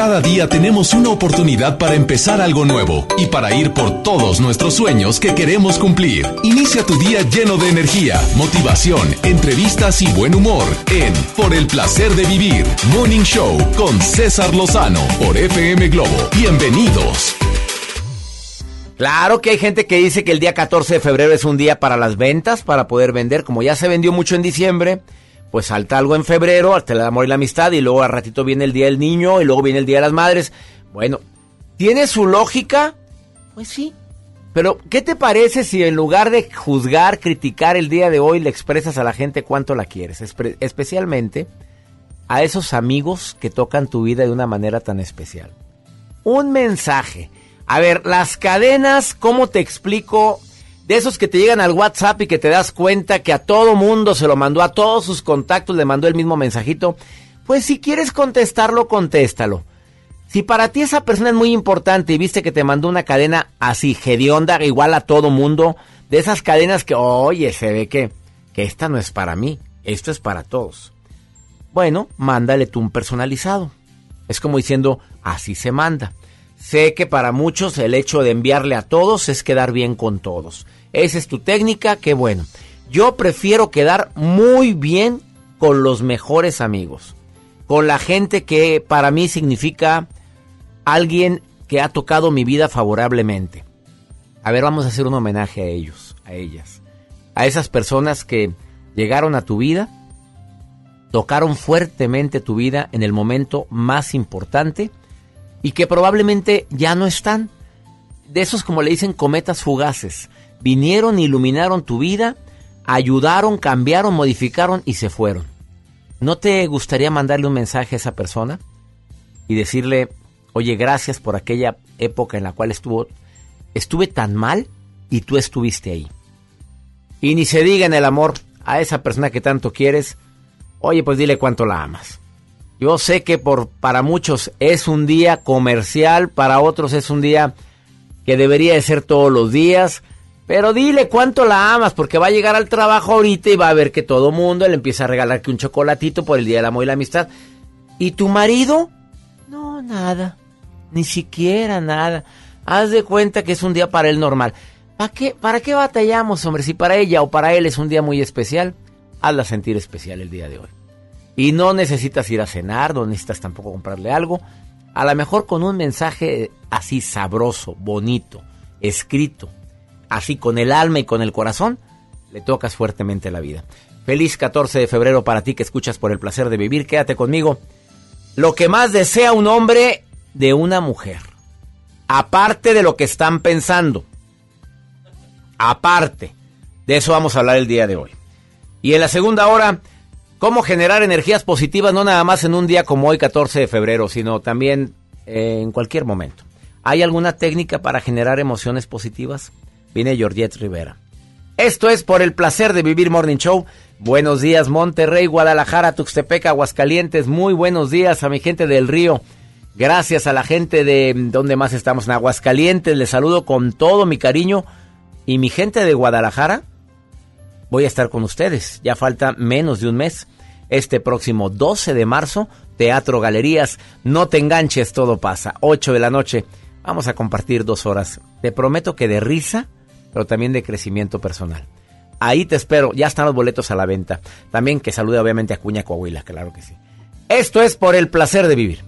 Cada día tenemos una oportunidad para empezar algo nuevo y para ir por todos nuestros sueños que queremos cumplir. Inicia tu día lleno de energía, motivación, entrevistas y buen humor en Por el placer de vivir, Morning Show con César Lozano por FM Globo. Bienvenidos. Claro que hay gente que dice que el día 14 de febrero es un día para las ventas, para poder vender, como ya se vendió mucho en diciembre pues salta algo en febrero, hasta el amor y la amistad, y luego a ratito viene el Día del Niño, y luego viene el Día de las Madres. Bueno, ¿tiene su lógica? Pues sí. Pero, ¿qué te parece si en lugar de juzgar, criticar el día de hoy, le expresas a la gente cuánto la quieres? especialmente a esos amigos que tocan tu vida de una manera tan especial. Un mensaje. A ver, las cadenas, ¿cómo te explico? De esos que te llegan al WhatsApp y que te das cuenta que a todo mundo se lo mandó, a todos sus contactos le mandó el mismo mensajito, pues si quieres contestarlo, contéstalo. Si para ti esa persona es muy importante y viste que te mandó una cadena así, hedionda, igual a todo mundo, de esas cadenas que, oye, se ve que, que esta no es para mí, esto es para todos. Bueno, mándale tú un personalizado. Es como diciendo, así se manda. Sé que para muchos el hecho de enviarle a todos es quedar bien con todos. Esa es tu técnica, qué bueno. Yo prefiero quedar muy bien con los mejores amigos, con la gente que para mí significa alguien que ha tocado mi vida favorablemente. A ver, vamos a hacer un homenaje a ellos, a ellas, a esas personas que llegaron a tu vida, tocaron fuertemente tu vida en el momento más importante y que probablemente ya no están. De esos, como le dicen, cometas fugaces vinieron, iluminaron tu vida, ayudaron, cambiaron, modificaron y se fueron. ¿No te gustaría mandarle un mensaje a esa persona y decirle, oye, gracias por aquella época en la cual estuvo, estuve tan mal y tú estuviste ahí? Y ni se diga en el amor a esa persona que tanto quieres, oye, pues dile cuánto la amas. Yo sé que por, para muchos es un día comercial, para otros es un día que debería de ser todos los días, pero dile cuánto la amas, porque va a llegar al trabajo ahorita y va a ver que todo mundo le empieza a regalar que un chocolatito por el Día del Amor y la Amistad. ¿Y tu marido? No, nada. Ni siquiera nada. Haz de cuenta que es un día para él normal. ¿Para qué, ¿Para qué batallamos, hombre? Si para ella o para él es un día muy especial, hazla sentir especial el día de hoy. Y no necesitas ir a cenar, no necesitas tampoco comprarle algo. A lo mejor con un mensaje así sabroso, bonito, escrito, así con el alma y con el corazón, le tocas fuertemente la vida. Feliz 14 de febrero para ti que escuchas por el placer de vivir. Quédate conmigo. Lo que más desea un hombre de una mujer. Aparte de lo que están pensando. Aparte. De eso vamos a hablar el día de hoy. Y en la segunda hora, cómo generar energías positivas no nada más en un día como hoy, 14 de febrero, sino también en cualquier momento. ¿Hay alguna técnica para generar emociones positivas? Viene Georgette Rivera. Esto es por el placer de vivir Morning Show. Buenos días, Monterrey, Guadalajara, Tuxtepec, Aguascalientes. Muy buenos días a mi gente del río. Gracias a la gente de donde más estamos, en Aguascalientes. Les saludo con todo mi cariño. Y mi gente de Guadalajara, voy a estar con ustedes. Ya falta menos de un mes. Este próximo 12 de marzo, Teatro Galerías. No te enganches, todo pasa. 8 de la noche. Vamos a compartir dos horas. Te prometo que de risa pero también de crecimiento personal. Ahí te espero, ya están los boletos a la venta. También que salude obviamente a Cuña Coahuila, claro que sí. Esto es por el placer de vivir.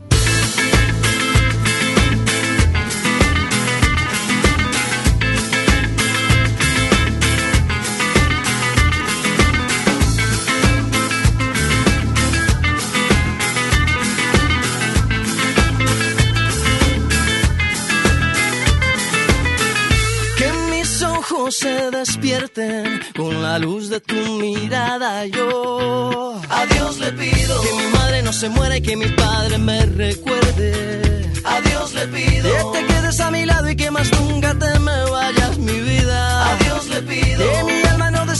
Despierten con la luz de tu mirada. Yo a Dios le pido que mi madre no se muera y que mi padre me recuerde. A Dios le pido que te quedes a mi lado y que más nunca te me vayas mi vida. A Dios le pido que mi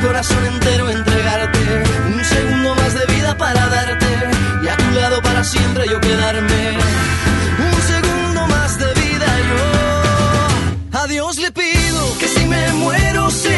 corazón entero entregarte. Un segundo más de vida para darte y a tu lado para siempre yo quedarme. Un segundo más de vida yo. A Dios le pido que si me muero sea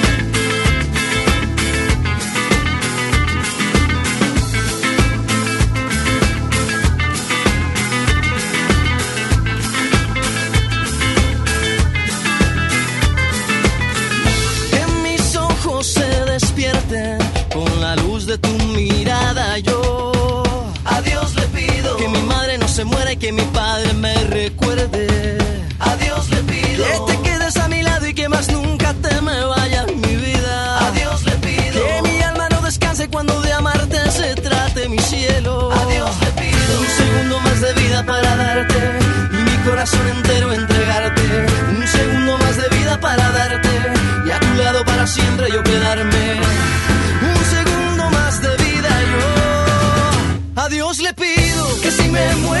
Me recuerde. A Dios le pido que te quedes a mi lado y que más nunca te me vayas mi vida. A Dios le pido que mi alma no descanse cuando de amarte se trate mi cielo. A Dios le pido un segundo más de vida para darte y mi corazón entero entregarte. Un segundo más de vida para darte y a tu lado para siempre yo quedarme. Un segundo más de vida yo. A Dios le pido que si me muero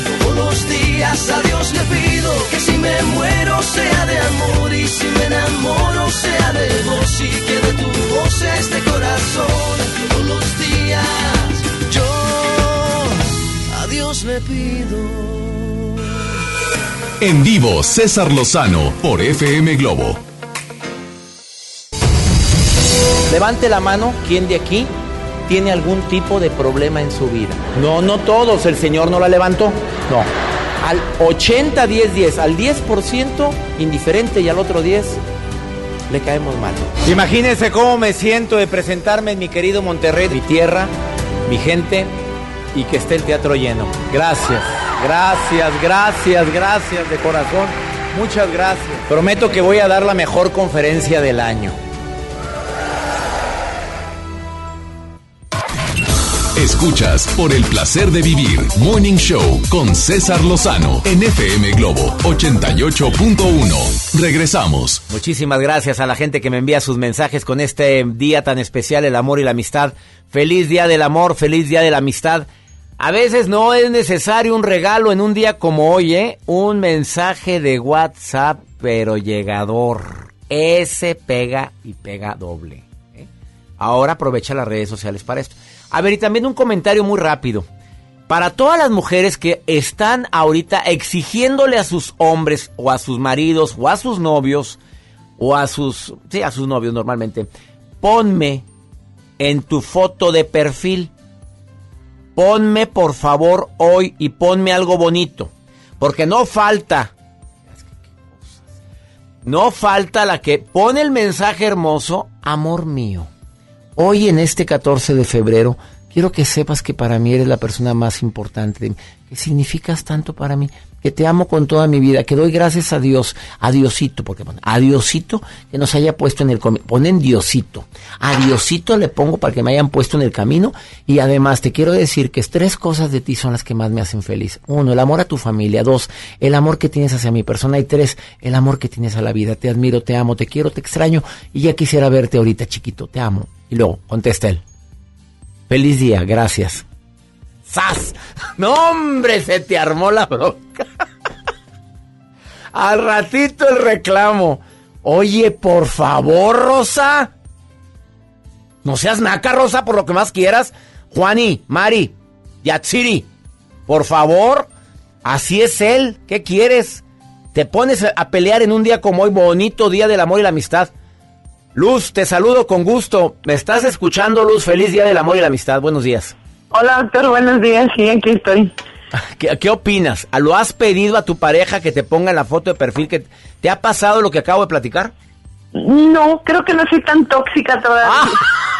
A Dios le pido que si me muero sea de amor y si me enamoro sea de vos y que de tu voz este corazón. Todos los días yo a Dios le pido. En vivo, César Lozano por FM Globo. Levante la mano, ¿quién de aquí tiene algún tipo de problema en su vida? No, no todos, el Señor no la levantó. No. Al 80, 10, 10, al 10% indiferente y al otro 10 le caemos mal. Imagínense cómo me siento de presentarme en mi querido Monterrey, mi tierra, mi gente y que esté el teatro lleno. Gracias, gracias, gracias, gracias de corazón. Muchas gracias. Prometo que voy a dar la mejor conferencia del año. Escuchas por el placer de vivir Morning Show con César Lozano en FM Globo 88.1. Regresamos. Muchísimas gracias a la gente que me envía sus mensajes con este día tan especial, el amor y la amistad. Feliz día del amor, feliz día de la amistad. A veces no es necesario un regalo en un día como hoy, ¿eh? Un mensaje de WhatsApp, pero llegador. Ese pega y pega doble. ¿eh? Ahora aprovecha las redes sociales para esto. A ver, y también un comentario muy rápido. Para todas las mujeres que están ahorita exigiéndole a sus hombres o a sus maridos o a sus novios o a sus, sí, a sus novios normalmente, ponme en tu foto de perfil, ponme por favor hoy y ponme algo bonito, porque no falta, no falta la que pone el mensaje hermoso, amor mío. Hoy en este 14 de febrero, quiero que sepas que para mí eres la persona más importante, de mí, que significas tanto para mí, que te amo con toda mi vida, que doy gracias a Dios, a Diosito, porque bueno, a Diosito que nos haya puesto en el camino, ponen Diosito, a Diosito le pongo para que me hayan puesto en el camino y además te quiero decir que tres cosas de ti son las que más me hacen feliz. Uno, el amor a tu familia. Dos, el amor que tienes hacia mi persona. Y tres, el amor que tienes a la vida. Te admiro, te amo, te quiero, te extraño y ya quisiera verte ahorita chiquito, te amo. Y luego contesta él. Feliz día, gracias. ¡Sas! No, hombre, se te armó la bronca. Al ratito el reclamo. Oye, por favor, Rosa. No seas naca, Rosa, por lo que más quieras. Juani, Mari, Yatsiri, por favor, así es él. ¿Qué quieres? Te pones a pelear en un día como hoy, bonito día del amor y la amistad. Luz, te saludo con gusto. ¿Me estás escuchando, Luz? Feliz día del amor y la amistad. Buenos días. Hola, doctor. Buenos días. Sí, aquí estoy. ¿Qué, ¿Qué, opinas? ¿Lo has pedido a tu pareja que te ponga la foto de perfil? que ¿Te ha pasado lo que acabo de platicar? No, creo que no soy tan tóxica todavía. Ah.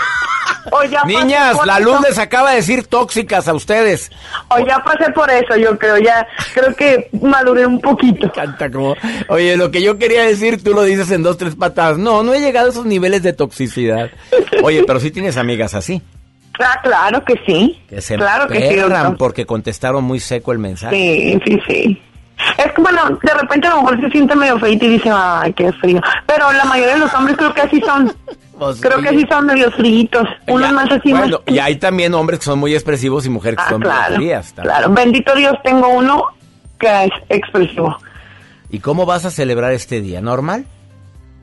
Niñas, la luz les acaba de decir tóxicas a ustedes. O ya pasé por eso, yo creo, ya creo que maduré un poquito. Canta como, oye, lo que yo quería decir, tú lo dices en dos, tres patadas. No, no he llegado a esos niveles de toxicidad. Oye, pero sí tienes amigas así. Ah, claro que sí. Que se claro que sí, porque contestaron muy seco el mensaje. Sí, sí, sí. Es que, bueno, de repente a lo mejor se siente medio feito y dice, ay, qué frío. Pero la mayoría de los hombres creo que así son. Pues Creo que sí son medio fríos. Unos más así bueno, y hay también hombres que son muy expresivos y mujeres que ah, son claro, frías. Claro, bendito Dios, tengo uno que es expresivo. ¿Y cómo vas a celebrar este día? ¿Normal?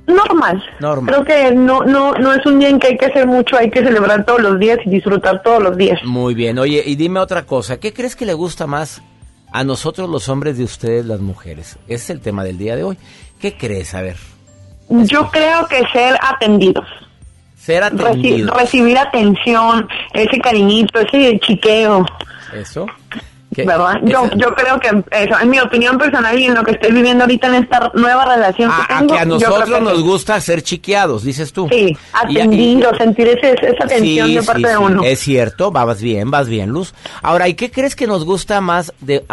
Normal. Normal. Creo que no, no, no es un día en que hay que hacer mucho, hay que celebrar todos los días y disfrutar todos los días. Muy bien. Oye, y dime otra cosa. ¿Qué crees que le gusta más a nosotros los hombres de ustedes las mujeres? Ese es el tema del día de hoy. ¿Qué crees? A ver. Yo creo que ser atendidos recibir atención, ese cariñito, ese chiqueo. Eso. ¿Verdad? Yo, yo creo que eso, en mi opinión personal y en lo que estoy viviendo ahorita en esta nueva relación que ah, tengo. que a nosotros nos gusta ser chiqueados, dices tú. Sí, atendido, sentir ese, esa atención de parte de uno. Es cierto, vas bien, vas bien, Luz. Ahora, ¿y qué crees que nos gusta más de,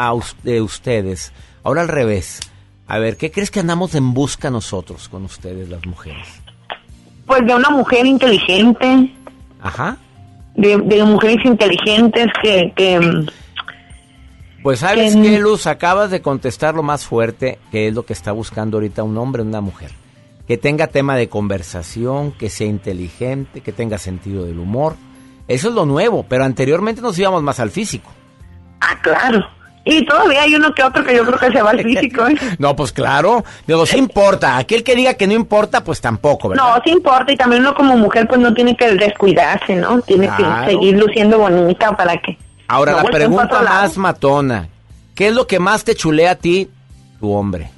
de ustedes? Ahora al revés. A ver, ¿qué crees que andamos en busca nosotros con ustedes, las mujeres? Pues de una mujer inteligente. Ajá. De, mujeres inteligentes que... que pues sabes que, Luz, acabas de contestar lo más fuerte, que es lo que está buscando ahorita un hombre o una mujer. Que tenga tema de conversación, que sea inteligente, que tenga sentido del humor. Eso es lo nuevo, pero anteriormente nos íbamos más al físico. Ah, claro. Y todavía hay uno que otro que yo creo que se va al físico. ¿eh? no, pues claro. Digo, sí importa. Aquel que diga que no importa, pues tampoco, ¿verdad? No, sí importa. Y también uno como mujer, pues no tiene que descuidarse, ¿no? Tiene que seguir luciendo bonita para que... Ahora, la pregunta más matona. ¿Qué es lo que más te chulea a ti, tu hombre?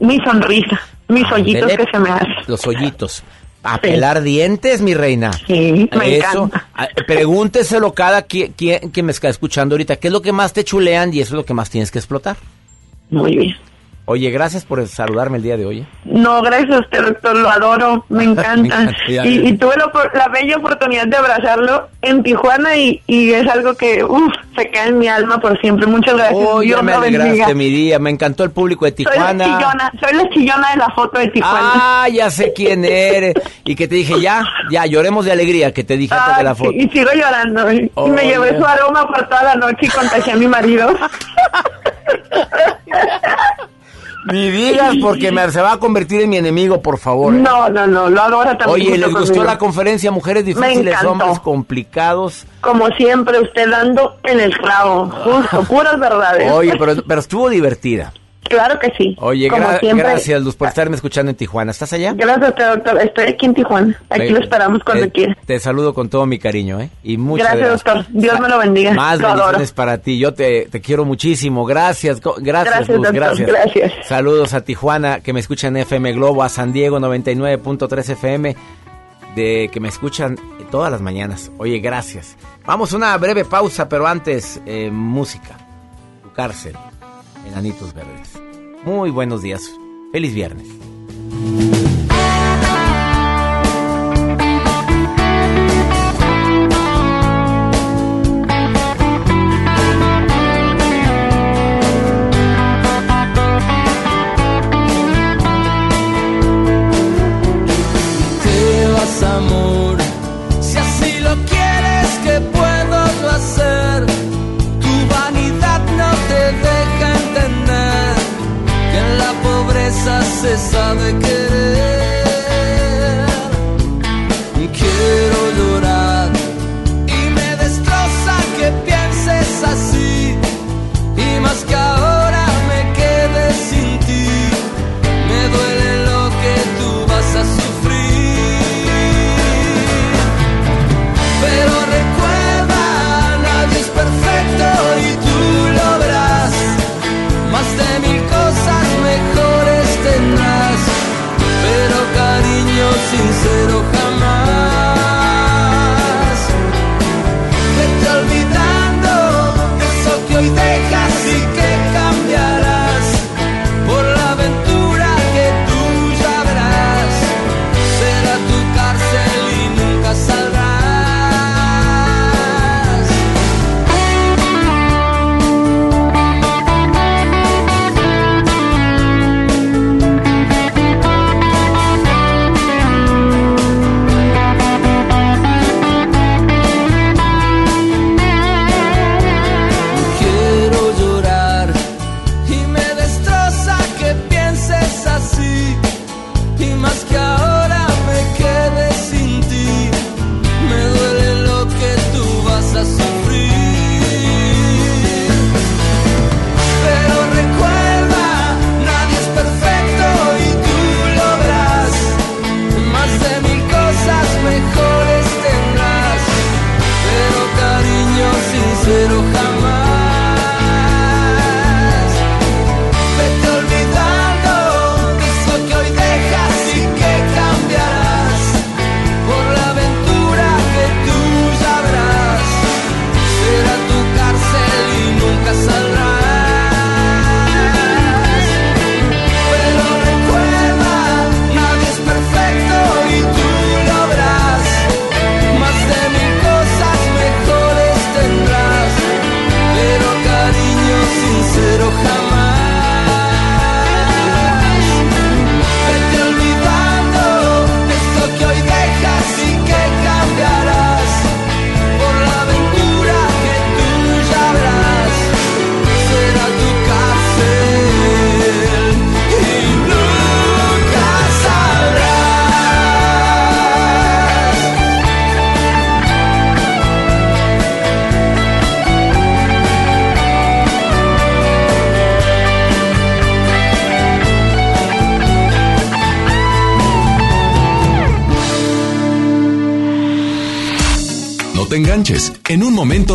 Mi sonrisa. Mis hoyitos que se me hacen. Los hoyitos. A pelar dientes, mi reina. Sí, me eso, Pregúnteselo cada quien, que me está escuchando ahorita. ¿Qué es lo que más te chulean y eso es lo que más tienes que explotar? Muy bien. Oye, gracias por saludarme el día de hoy. ¿eh? No, gracias a usted, doctor, lo adoro, me encanta. y, tuve la, bella oportunidad de abrazarlo en Tijuana y, es algo que, uff, se queda en mi alma por siempre. Muchas gracias. Oh, ya me alegraste mi día, me encantó el público de Tijuana. Soy la chillona, soy la chillona de la foto de Tijuana. Ah, ya sé quién eres. y que te dije, ya, ya, lloremos de alegría, que te dije antes de la foto. y sigo llorando. y me llevé su aroma por toda la noche y contagié a mi marido. Ni digas porque me, se va a convertir en mi enemigo, por favor. No, no, no, lo adora también. Oye, ¿les gustó la conferencia Mujeres Difíciles, Hombres Complicados? Como siempre, usted dando en el clavo, justo, puras verdades. Oye, pero, pero estuvo divertida. Claro que sí. Oye, gracias, Luz, por estarme escuchando en Tijuana. ¿Estás allá? Gracias, doctor. Estoy aquí en Tijuana. Aquí lo esperamos cuando eh, quiera. Te saludo con todo mi cariño, ¿eh? Y muchas gracias. doctor. Dios me lo bendiga. Más bendiciones para ti. Yo te, te, quiero muchísimo. Gracias, gracias, Luz. Gracias. Gracias. Saludos a Tijuana, que me escuchan en FM Globo, a San Diego 99.3 FM, de que me escuchan todas las mañanas. Oye, gracias. Vamos a una breve pausa, pero antes, eh, música. Tu cárcel, Enanitos Verdes. Muy buenos días. Feliz viernes.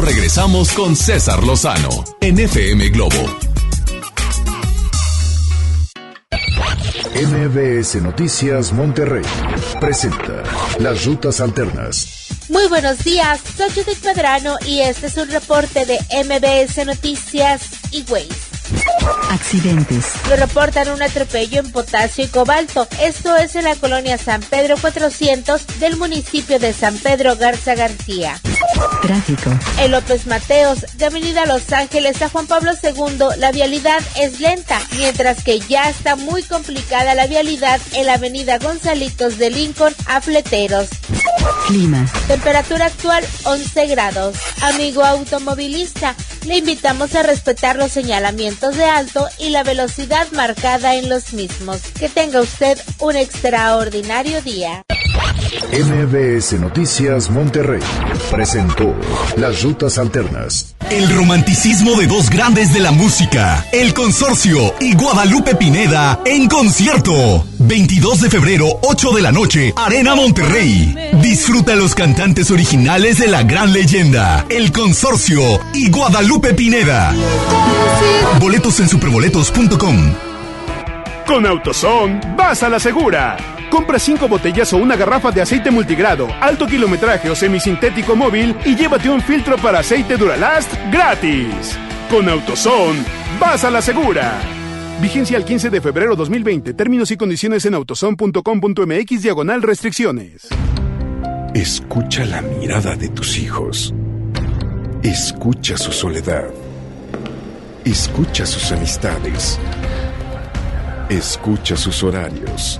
Regresamos con César Lozano en FM Globo. MBS Noticias Monterrey presenta Las Rutas Alternas. Muy buenos días, soy Judith Pedrano y este es un reporte de MBS Noticias y Waze. Accidentes. Lo reportan un atropello en potasio y cobalto. Esto es en la colonia San Pedro 400 del municipio de San Pedro Garza García. Tráfico. En López Mateos, de Avenida Los Ángeles a Juan Pablo II, la vialidad es lenta, mientras que ya está muy complicada la vialidad en la Avenida Gonzalitos de Lincoln a Fleteros. Clima. Temperatura actual 11 grados. Amigo automovilista, le invitamos a respetar los señalamientos de alto y la velocidad marcada en los mismos. Que tenga usted un extraordinario día. MBS Noticias Monterrey presentó Las Rutas Alternas. El romanticismo de dos grandes de la música, El Consorcio y Guadalupe Pineda en concierto. 22 de febrero, 8 de la noche, Arena Monterrey. Disfruta los cantantes originales de la gran leyenda, El Consorcio y Guadalupe Pineda. Boletos en superboletos.com. Con AutoZone, vas a la segura. Compra 5 botellas o una garrafa de aceite multigrado, alto kilometraje o semisintético móvil y llévate un filtro para aceite Duralast gratis. Con AutoZone, vas a la segura. Vigencia al 15 de febrero 2020. Términos y condiciones en autozone.com.mx diagonal restricciones. Escucha la mirada de tus hijos. Escucha su soledad. Escucha sus amistades. Escucha sus horarios.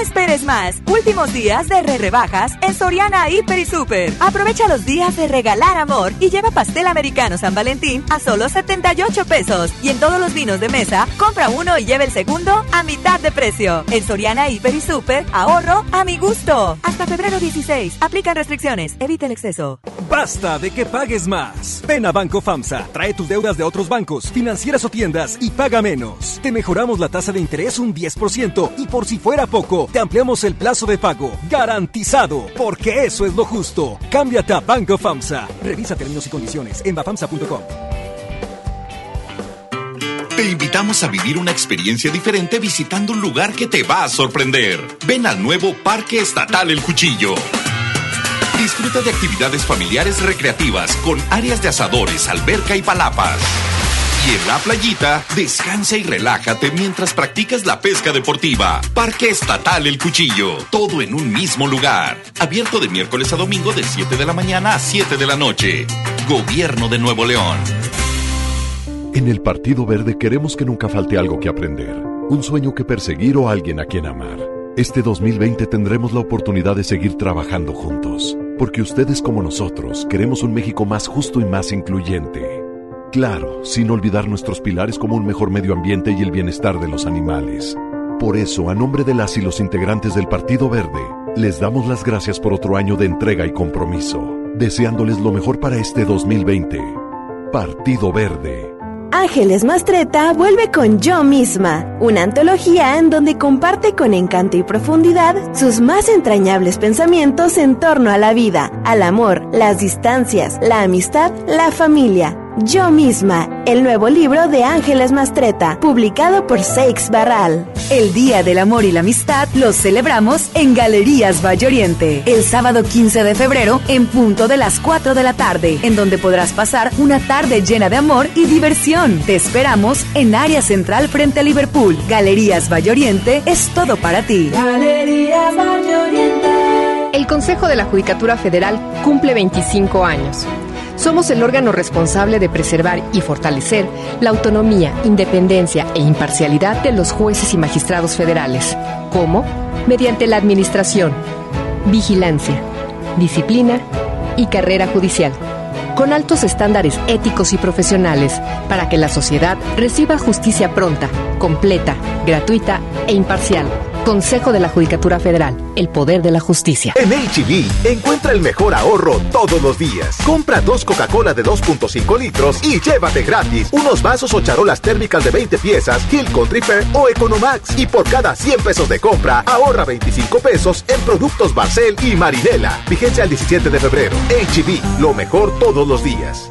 Esperes más. Últimos días de re rebajas en Soriana Hiper y Super. Aprovecha los días de regalar amor y lleva pastel americano San Valentín a solo 78 pesos. Y en todos los vinos de mesa, compra uno y lleva el segundo a mitad de precio. En Soriana Hiper y Super, ahorro a mi gusto. Hasta febrero 16. Aplican restricciones. Evita el exceso. Basta de que pagues más. Ven a Banco FAMSA. Trae tus deudas de otros bancos, financieras o tiendas y paga menos. Te mejoramos la tasa de interés un 10% y por si fuera poco, te ampliamos el plazo de pago. Garantizado, porque eso es lo justo. Cámbiate a Banco FAMSA. Revisa términos y condiciones en bafamsa.com. Te invitamos a vivir una experiencia diferente visitando un lugar que te va a sorprender. Ven al nuevo Parque Estatal El Cuchillo. Disfruta de actividades familiares recreativas con áreas de asadores, alberca y palapas. En la playita, descansa y relájate mientras practicas la pesca deportiva. Parque Estatal El Cuchillo. Todo en un mismo lugar. Abierto de miércoles a domingo de 7 de la mañana a 7 de la noche. Gobierno de Nuevo León. En el Partido Verde queremos que nunca falte algo que aprender, un sueño que perseguir o alguien a quien amar. Este 2020 tendremos la oportunidad de seguir trabajando juntos, porque ustedes como nosotros queremos un México más justo y más incluyente. Claro, sin olvidar nuestros pilares como un mejor medio ambiente y el bienestar de los animales. Por eso, a nombre de las y los integrantes del Partido Verde, les damos las gracias por otro año de entrega y compromiso, deseándoles lo mejor para este 2020. Partido Verde. Ángeles Mastreta vuelve con Yo misma, una antología en donde comparte con encanto y profundidad sus más entrañables pensamientos en torno a la vida, al amor, las distancias, la amistad, la familia. Yo misma, el nuevo libro de Ángeles Mastreta, publicado por Seix Barral. El Día del Amor y la Amistad los celebramos en Galerías Oriente, el sábado 15 de febrero en punto de las 4 de la tarde, en donde podrás pasar una tarde llena de amor y diversión. Te esperamos en área central frente a Liverpool. Galerías Oriente es todo para ti. Galerías Oriente. El Consejo de la Judicatura Federal cumple 25 años. Somos el órgano responsable de preservar y fortalecer la autonomía, independencia e imparcialidad de los jueces y magistrados federales. ¿Cómo? Mediante la administración, vigilancia, disciplina y carrera judicial, con altos estándares éticos y profesionales para que la sociedad reciba justicia pronta, completa, gratuita e imparcial Consejo de la Judicatura Federal, el poder de la justicia. En HB, e encuentra el mejor ahorro todos los días. Compra dos Coca-Cola de 2.5 litros y llévate gratis unos vasos o charolas térmicas de 20 piezas, Hilton Tripper o Economax. Y por cada 100 pesos de compra, ahorra 25 pesos en productos Barcel y Marinela. Vigencia al 17 de febrero. HB, lo mejor todos los días.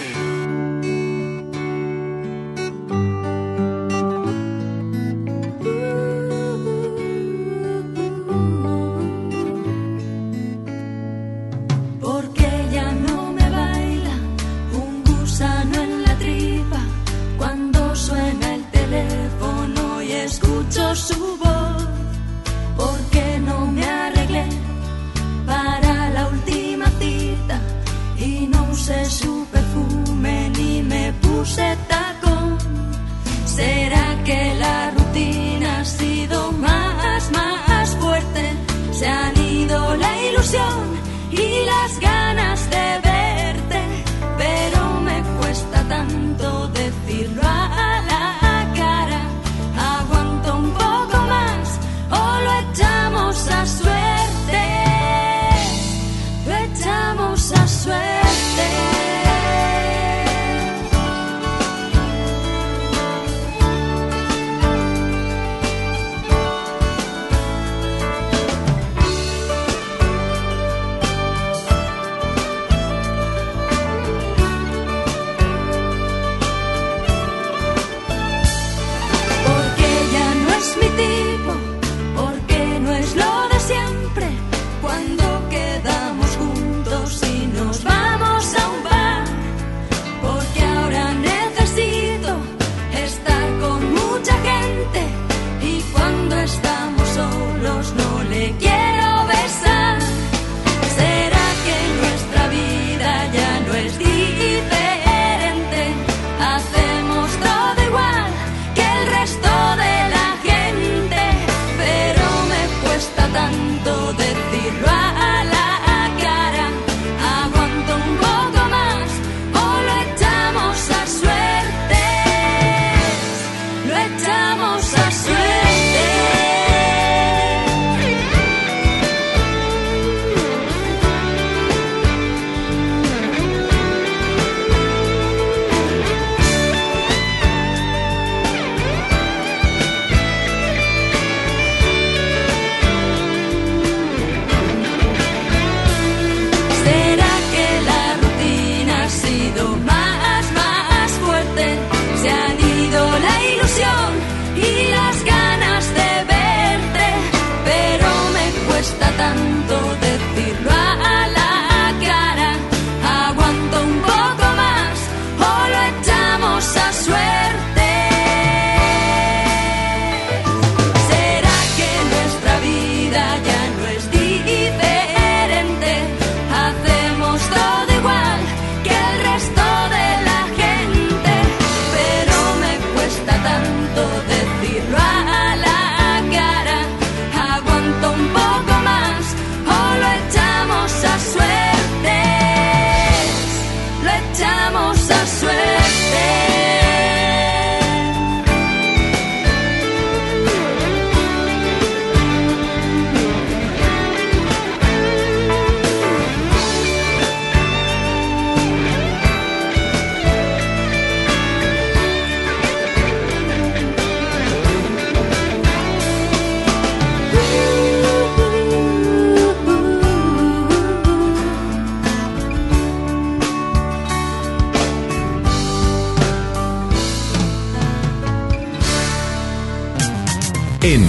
I swear.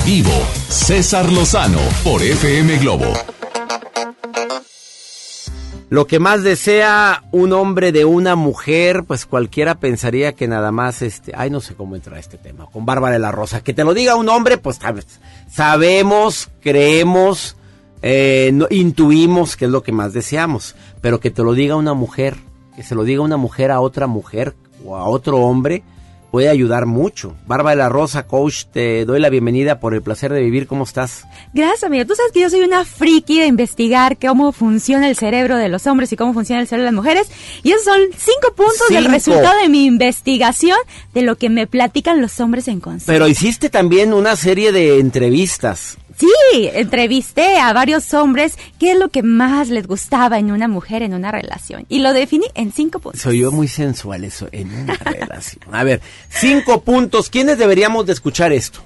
César Lozano por FM Globo. Lo que más desea un hombre de una mujer, pues cualquiera pensaría que nada más este, ay no sé cómo entra este tema, con Bárbara de la Rosa, que te lo diga un hombre, pues sabemos, creemos, eh, intuimos que es lo que más deseamos, pero que te lo diga una mujer, que se lo diga una mujer a otra mujer o a otro hombre, puede ayudar mucho. Bárbara de la Rosa, coach, te doy la bienvenida por el placer de vivir. ¿Cómo estás? Gracias, amigo. Tú sabes que yo soy una friki de investigar cómo funciona el cerebro de los hombres y cómo funciona el cerebro de las mujeres. Y esos son cinco puntos del resultado de mi investigación de lo que me platican los hombres en consulta. Pero hiciste también una serie de entrevistas. Sí, entrevisté a varios hombres qué es lo que más les gustaba en una mujer en una relación. Y lo definí en cinco puntos. Soy yo muy sensual eso en una relación. A ver, cinco puntos. ¿Quiénes deberíamos de escuchar esto?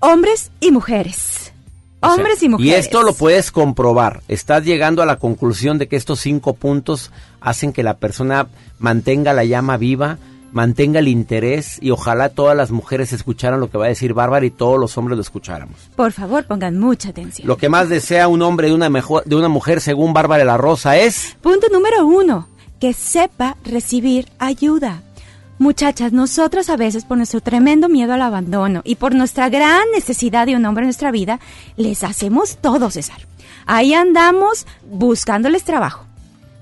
Hombres y mujeres. O sea, Hombres y mujeres. Y esto lo puedes comprobar. Estás llegando a la conclusión de que estos cinco puntos hacen que la persona mantenga la llama viva, mantenga el interés y ojalá todas las mujeres escucharan lo que va a decir Bárbara y todos los hombres lo escucháramos. Por favor, pongan mucha atención. Lo que más desea un hombre de una, mejor, de una mujer según Bárbara la Rosa es... Punto número uno, que sepa recibir ayuda. Muchachas, nosotras a veces por nuestro tremendo miedo al abandono y por nuestra gran necesidad de un hombre en nuestra vida, les hacemos todo, César. Ahí andamos buscándoles trabajo,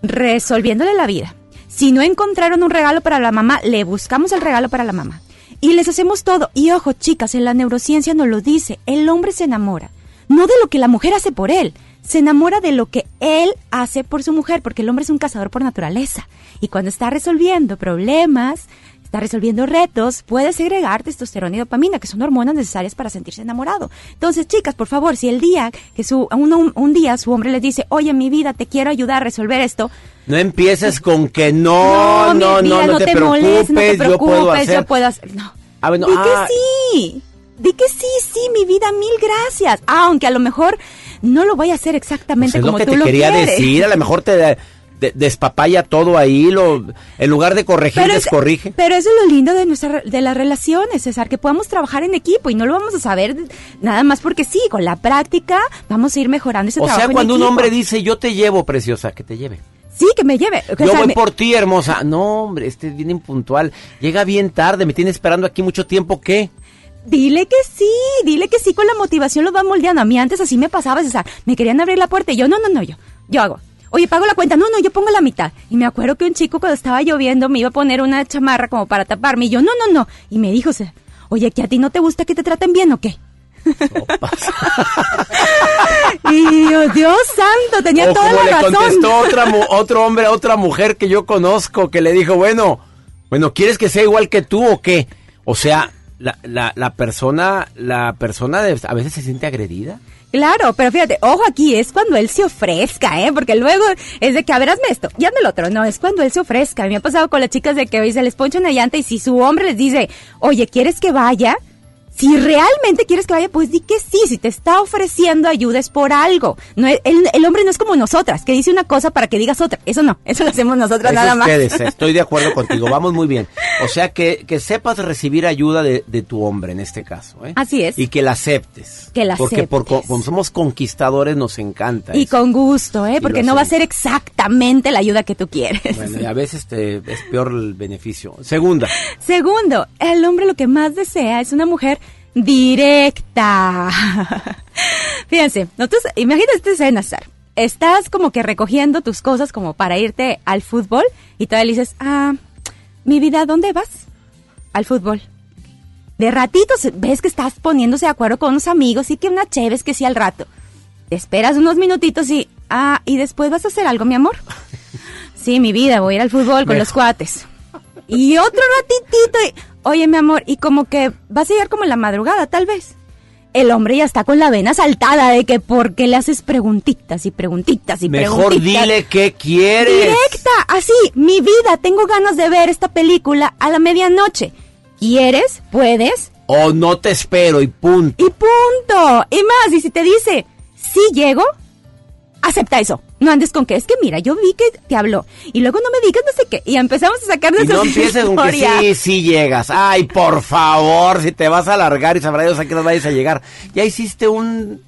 resolviéndole la vida. Si no encontraron un regalo para la mamá, le buscamos el regalo para la mamá. Y les hacemos todo. Y ojo, chicas, en la neurociencia nos lo dice, el hombre se enamora, no de lo que la mujer hace por él, se enamora de lo que él hace por su mujer, porque el hombre es un cazador por naturaleza. Y cuando está resolviendo problemas, está resolviendo retos, puede segregar testosterona y dopamina, que son hormonas necesarias para sentirse enamorado. Entonces, chicas, por favor, si el día que su, un, día su hombre les dice, oye, mi vida, te quiero ayudar a resolver esto, No empieces con que no, no, no, no, vida, te, preocupes, molestes, no te yo puedo preocupes, hacer... yo puedo hacer. No. Ah, bueno, Di ah, que sí. Di que sí, sí, mi vida, mil gracias. Aunque a lo mejor no lo vaya a hacer exactamente Pues es como lo que tú te lo quería quieres. decir, a lo mejor te de- de- despapaya todo ahí, lo, en lugar de corregir, Pero es- descorrige. Pero eso es lo lindo de nuestra de las relaciones, César, que podamos trabajar en equipo y no lo vamos a saber nada más porque sí, con la práctica vamos a ir mejorando ese O trabajo sea, en cuando un equipo. hombre dice, yo te llevo, preciosa, que te lleve. Sí, que me lleve. O Yo sea, voy me- por ti, hermosa. No, hombre, este es bien impuntual. Llega bien tarde, me tiene esperando aquí mucho tiempo, ¿qué? Dile que sí, dile que sí, con la motivación los va moldeando. A mí antes así me pasaba, César. Me querían abrir la puerta y yo, no, no, no, yo, yo hago. Oye, pago la cuenta. No, no, yo pongo la mitad. Y me acuerdo que un chico cuando estaba lloviendo me iba a poner una chamarra como para taparme. Y yo, no, no, no. Y me dijo, oye, ¿que a ti no te gusta que te traten bien o qué? y yo, Dios santo, tenía o toda la le razón. contestó otra, otro hombre a otra mujer que yo conozco, que le dijo, bueno, bueno, ¿quieres que sea igual que tú o qué? O sea, la, la, la persona, la persona de- a veces se siente agredida. Claro, pero fíjate, ojo aquí, es cuando él se ofrezca, ¿eh? Porque luego es de que, a ver, hazme esto, y hazme el otro. No, es cuando él se ofrezca. Me ha pasado con las chicas de que hoy se les poncha una llanta y si su hombre les dice, oye, ¿quieres que vaya? Si realmente quieres que vaya, pues di que sí. Si te está ofreciendo ayuda es por algo. No, es- el, el hombre no es como nosotras, que dice una cosa para que digas otra. Eso no, eso lo hacemos nosotras Eso nada más. ustedes, estoy de acuerdo contigo, vamos muy bien. O sea, que, que sepas recibir ayuda de, de tu hombre en este caso. ¿eh? Así es. Y que la aceptes. Que la Porque por, aceptes. como somos conquistadores nos encanta. Y eso. con gusto, ¿eh? Porque no va a ser exactamente la ayuda que tú quieres. Bueno, y a veces te, es peor el beneficio. Segunda, Segundo, el hombre lo que más desea es una mujer directa. Fíjense, imagínate esta escena, Sar. Estás como que recogiendo tus cosas como para irte al fútbol y todavía le dices, ah, mi vida, ¿dónde vas? Al fútbol. De ratito se- ves que estás poniéndose de acuerdo con unos amigos y que una chévez que sí al rato. Te esperas unos minutitos y, ah, y después vas a hacer algo, mi amor. Sí, mi vida, voy a ir al fútbol con Mejor. los cuates. Y otro ratitito. y, Oye, mi amor, y como que vas a llegar como en la madrugada, tal vez. El hombre ya está con la vena saltada de que por qué le haces preguntitas y preguntitas y mejor preguntitas. dile qué quieres. Directa, así, mi vida, tengo ganas de ver esta película a la medianoche. ¿Quieres? ¿Puedes? O no te espero y punto. Y punto. Y más, y si te dice, sí llego, acepta eso. No andes con que, es que mira, yo vi que te habló. Y luego no me digas no sé qué. Y empezamos a sacar nuestras no empieces con que sí, sí llegas. Ay, por favor, si te vas a alargar y sabrá Dios a qué no vayas a llegar. Ya hiciste un,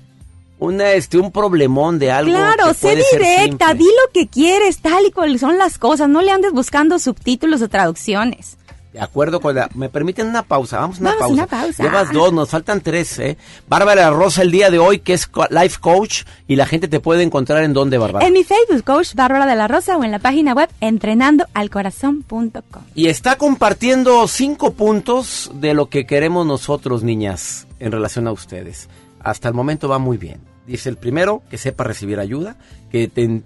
una, este, un problemón de algo. Claro, sé directa, di lo que quieres, tal y cual son las cosas. No le andes buscando subtítulos o traducciones. De acuerdo con la... ¿Me permiten una pausa? Vamos a una Vamos, pausa. una pausa. Llevas dos, nos faltan tres, ¿eh? Bárbara Rosa el día de hoy, que es life coach, y la gente te puede encontrar en dónde, Bárbara. En mi Facebook, Coach Bárbara de la Rosa, o en la página web entrenandoalcorazón.com. Y está compartiendo cinco puntos de lo que queremos nosotros, niñas, en relación a ustedes. Hasta el momento va muy bien. Dice el primero, que sepa recibir ayuda, que te...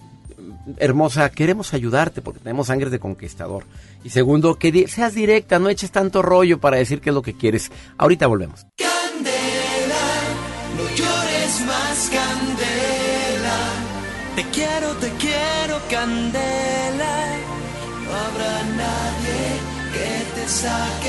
Hermosa, queremos ayudarte porque tenemos sangre de conquistador. Y segundo, que seas directa, no eches tanto rollo para decir qué es lo que quieres. Ahorita volvemos. Candela, no llores más, Candela. Te quiero, te quiero, Candela. No habrá nadie que te saque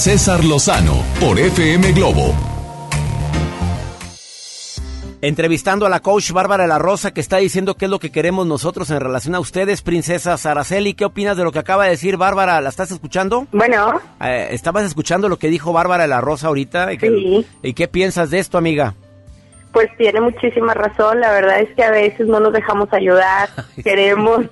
César Lozano por FM Globo. entrevistando a la coach Bárbara la Rosa que está diciendo qué es lo que queremos nosotros en relación a ustedes, princesa Saraceli. ¿Qué opinas de lo que acaba de decir Bárbara? ¿La estás escuchando? Bueno. Eh, ¿Estabas escuchando lo que dijo Bárbara la Rosa ahorita? ¿Y qué, Sí. ¿Y qué piensas de esto, amiga? Pues tiene muchísima razón. La verdad es que a veces no nos dejamos ayudar. Queremos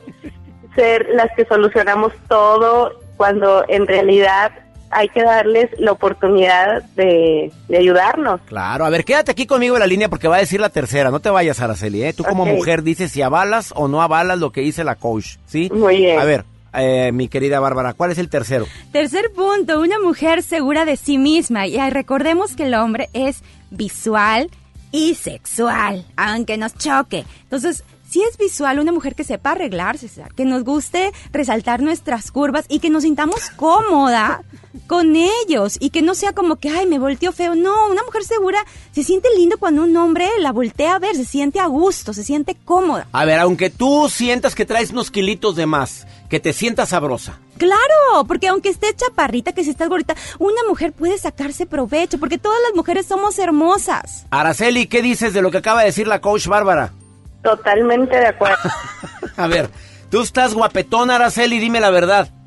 ser las que solucionamos todo cuando en realidad hay que darles la oportunidad de, de ayudarnos. Claro, a ver, quédate aquí conmigo en la línea porque va a decir la tercera. No te vayas, Araceli, ¿eh? Tú como mujer dices si avalas o no avalas lo que dice la coach, ¿sí? Muy bien. A ver, eh, mi querida Bárbara, ¿cuál es el tercero? Tercer punto, una mujer segura de sí misma. Y recordemos que el hombre es visual y sexual, aunque nos choque. Entonces, si es visual, una mujer que sepa arreglarse, que nos guste resaltar nuestras curvas y que nos sintamos cómoda con ellos y que no sea como que, ay, me volteó feo. No, una mujer segura se siente lindo cuando un hombre la voltea a ver, se siente a gusto, se siente cómoda. A ver, aunque tú sientas que traes unos kilitos de más, que te sientas sabrosa. Claro, porque aunque esté chaparrita, que si estás gordita, una mujer puede sacarse provecho, porque todas las mujeres somos hermosas. Araceli, ¿qué dices de lo que acaba de decir la coach Bárbara? Totalmente de acuerdo. A ver, tú estás guapetona, Araceli, dime la verdad.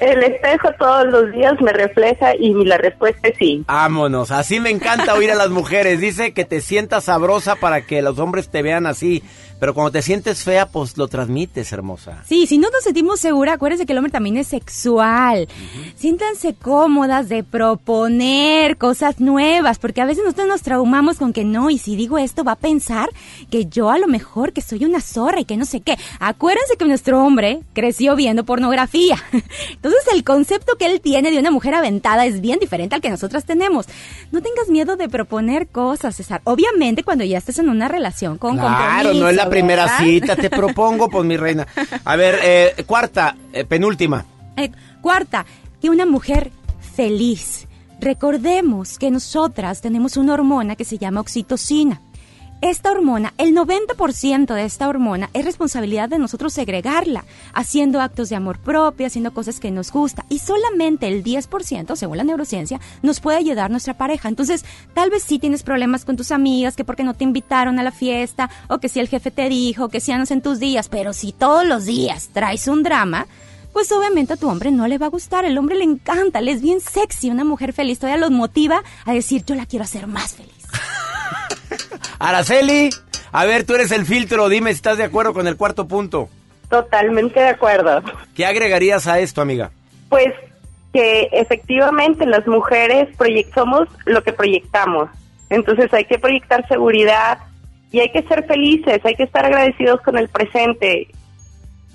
El espejo todos los días me refleja y la respuesta es sí. Vámonos, así me encanta oír a las mujeres. Dice que te sientas sabrosa para que los hombres te vean así. Pero cuando te sientes fea, pues lo transmites, hermosa. Sí, si no nos sentimos seguras, acuérdense que el hombre también es sexual. Siéntanse cómodas de proponer cosas nuevas, porque a veces nosotros nos traumamos con que no, y si digo esto va a pensar que yo a lo mejor que soy una zorra y que no sé qué. Acuérdense que nuestro hombre creció viendo pornografía. Entonces el concepto que él tiene de una mujer aventada es bien diferente al que nosotras tenemos. No tengas miedo de proponer cosas, César. Obviamente cuando ya estés en una relación con Claro, compromiso, no es la primera cita, te propongo, pues mi reina. A ver, eh, cuarta, eh, penúltima. Eh, cuarta, que una mujer feliz. Recordemos que nosotras tenemos una hormona que se llama oxitocina. Esta hormona, el 90% de esta hormona es responsabilidad de nosotros segregarla, haciendo actos de amor propio, haciendo cosas que nos gusta. Y solamente el 10%, según la neurociencia, nos puede ayudar nuestra pareja. Entonces, tal vez sí tienes problemas con tus amigas, que porque no te invitaron a la fiesta, o que si el jefe te dijo, que si andas en tus días, pero si todos los días traes un drama, pues obviamente a tu hombre no le va a gustar. El hombre le encanta, le es bien sexy. Una mujer feliz todavía los motiva a decir, yo la quiero hacer más feliz. Araceli, a ver, tú eres el filtro, dime si estás de acuerdo con el cuarto punto. Totalmente de acuerdo. ¿Qué agregarías a esto, amiga? Pues que efectivamente las mujeres proyec- somos lo que proyectamos. Entonces hay que proyectar seguridad y hay que ser felices, hay que estar agradecidos con el presente.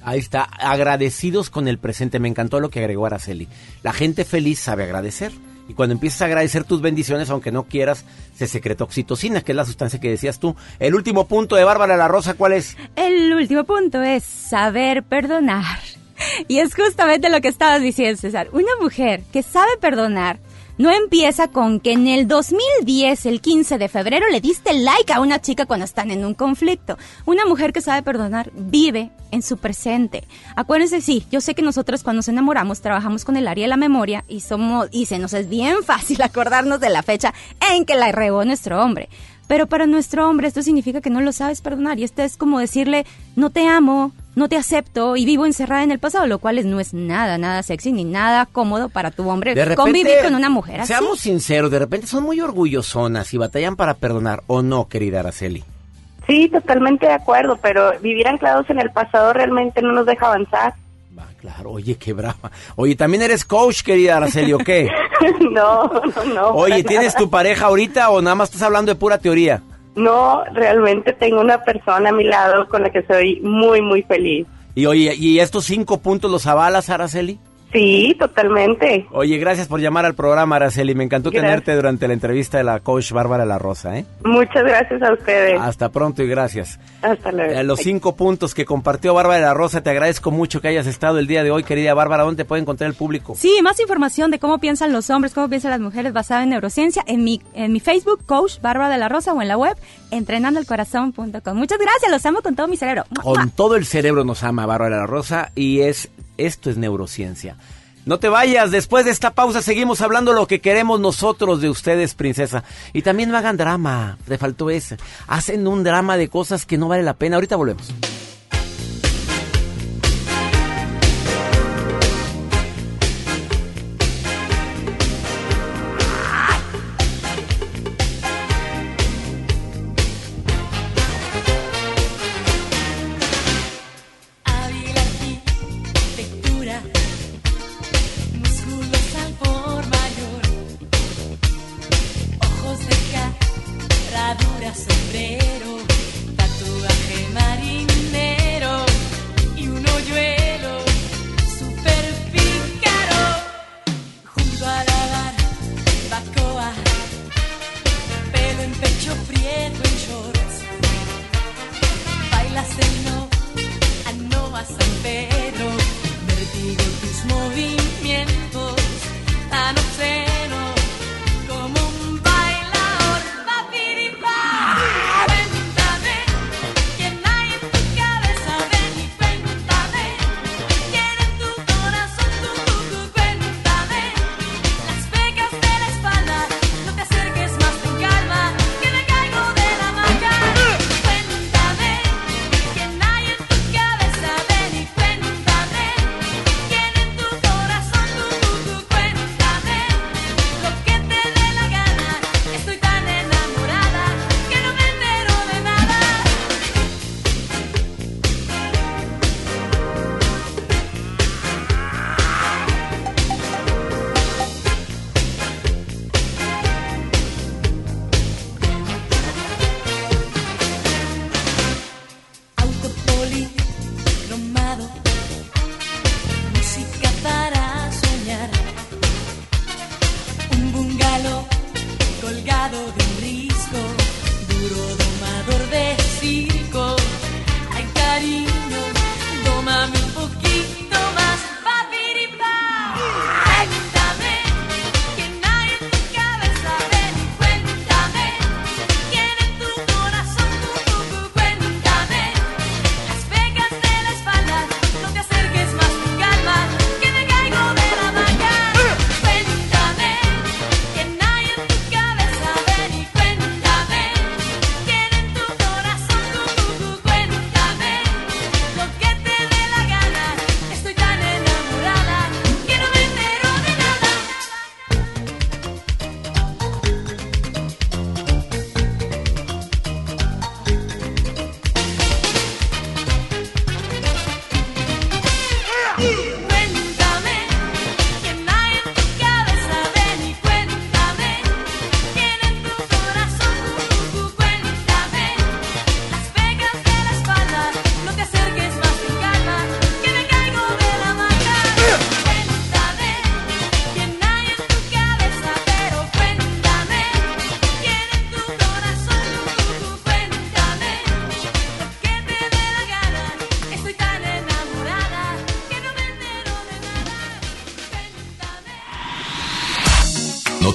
Ahí está, agradecidos con el presente. Me encantó lo que agregó Araceli. La gente feliz sabe agradecer. Y cuando empiezas a agradecer tus bendiciones, aunque no quieras, se secreta oxitocina, que es la sustancia que decías tú. El último punto de Bárbara La Rosa, ¿cuál es? El último punto es saber perdonar. Y es justamente lo que estabas diciendo, César. Una mujer que sabe perdonar no empieza con que en el 2010, el 15 de febrero, le diste like a una chica cuando están en un conflicto. Una mujer que sabe perdonar vive en su presente. Acuérdense, sí, yo sé que nosotros cuando nos enamoramos trabajamos con el área de la memoria y somos y se nos es bien fácil acordarnos de la fecha en que la regó nuestro hombre. Pero para nuestro hombre esto significa que no lo sabes perdonar y esto es como decirle no te amo, no te acepto y vivo encerrada en el pasado, lo cual es- no es nada, nada sexy ni nada cómodo para tu hombre De repente, convivir con una mujer así. Seamos sinceros, de repente son muy orgullosonas y batallan para perdonar, ¿o no, querida Araceli? Sí, totalmente de acuerdo, pero vivir anclados en el pasado realmente no nos deja avanzar. Claro, oye, qué brava. Oye, ¿también eres coach, querida Araceli, o qué? no, no, no. Oye, ¿tienes nada. tu pareja ahorita o nada más estás hablando de pura teoría? No, realmente tengo una persona a mi lado con la que soy muy, muy feliz. Y oye, ¿y estos cinco puntos los avalas, Araceli? Sí, totalmente. Oye, gracias por llamar al programa, Araceli. Me encantó Gracias. tenerte durante la entrevista de la coach Bárbara La Rosa, ¿eh? Muchas gracias a ustedes. Hasta pronto y gracias. Hasta luego. Eh, los cinco puntos que compartió Bárbara La Rosa, te agradezco mucho que hayas estado el día de hoy, querida Bárbara. ¿Dónde te puede encontrar el público? Sí, más información de cómo piensan los hombres, cómo piensan las mujeres basada en neurociencia en mi, en mi Facebook, Coach Bárbara de la Rosa, o en la web, entrenandoelcorazón.com. Muchas gracias, los amo con todo mi cerebro. Con todo el cerebro nos ama Bárbara La Rosa y es esto es neurociencia. No te vayas, después de esta pausa seguimos hablando lo que queremos nosotros de ustedes, princesa. Y también no hagan drama, te faltó ese. Hacen un drama de cosas que no vale la pena. Ahorita volvemos.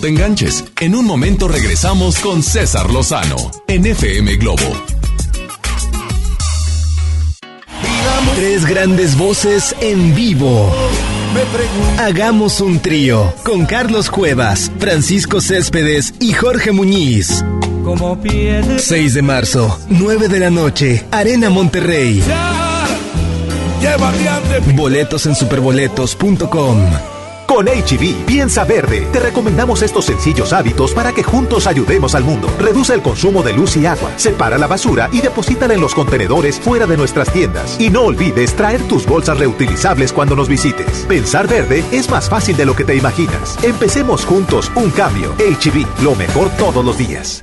Te enganches. En un momento regresamos con César Lozano en FM Globo. Tres grandes voces en vivo. Hagamos un trío con Carlos Cuevas, Francisco Céspedes y Jorge Muñiz. 6 de marzo, 9 de la noche, Arena Monterrey. Boletos en superboletos.com. Con HB, e piensa verde. Te recomendamos estos sencillos hábitos para que juntos ayudemos al mundo. Reduce el consumo de luz y agua, separa la basura y deposítala en los contenedores fuera de nuestras tiendas. Y no olvides traer tus bolsas reutilizables cuando nos visites. Pensar verde es más fácil de lo que te imaginas. Empecemos juntos un cambio. HB, e lo mejor todos los días.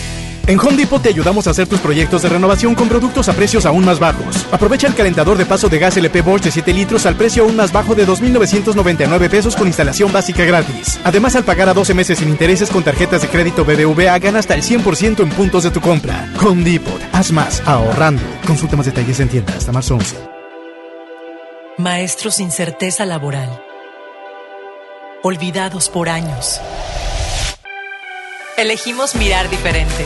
En Home Depot te ayudamos a hacer tus proyectos de renovación con productos a precios aún más bajos. Aprovecha el calentador de paso de gas LP Bosch de 7 litros al precio aún más bajo de 2.999 pesos con instalación básica gratis. Además, al pagar a 12 meses sin intereses con tarjetas de crédito BBVA, gana hasta el 100% en puntos de tu compra. Home Depot, haz más ahorrando. Consulta más detalles en tienda hasta marzo 11. Maestros sin certeza laboral. Olvidados por años. Elegimos mirar diferente.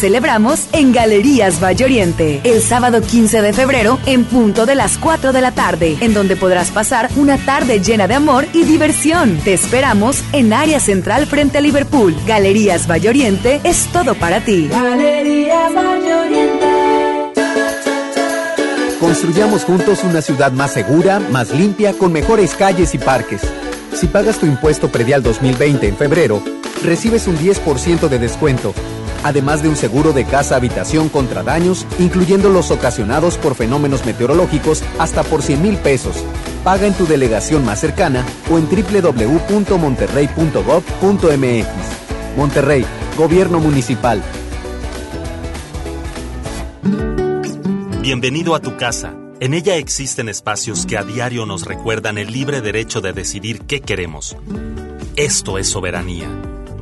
celebramos en Galerías Valle Oriente, el sábado 15 de febrero en punto de las 4 de la tarde, en donde podrás pasar una tarde llena de amor y diversión. Te esperamos en área central frente a Liverpool. Galerías Valle Oriente es todo para ti. Galerías Construyamos juntos una ciudad más segura, más limpia, con mejores calles y parques. Si pagas tu impuesto predial 2020 en febrero, recibes un 10% de descuento además de un seguro de casa-habitación contra daños, incluyendo los ocasionados por fenómenos meteorológicos, hasta por 100 mil pesos. Paga en tu delegación más cercana o en www.monterrey.gov.mx. Monterrey, Gobierno Municipal. Bienvenido a tu casa. En ella existen espacios que a diario nos recuerdan el libre derecho de decidir qué queremos. Esto es soberanía.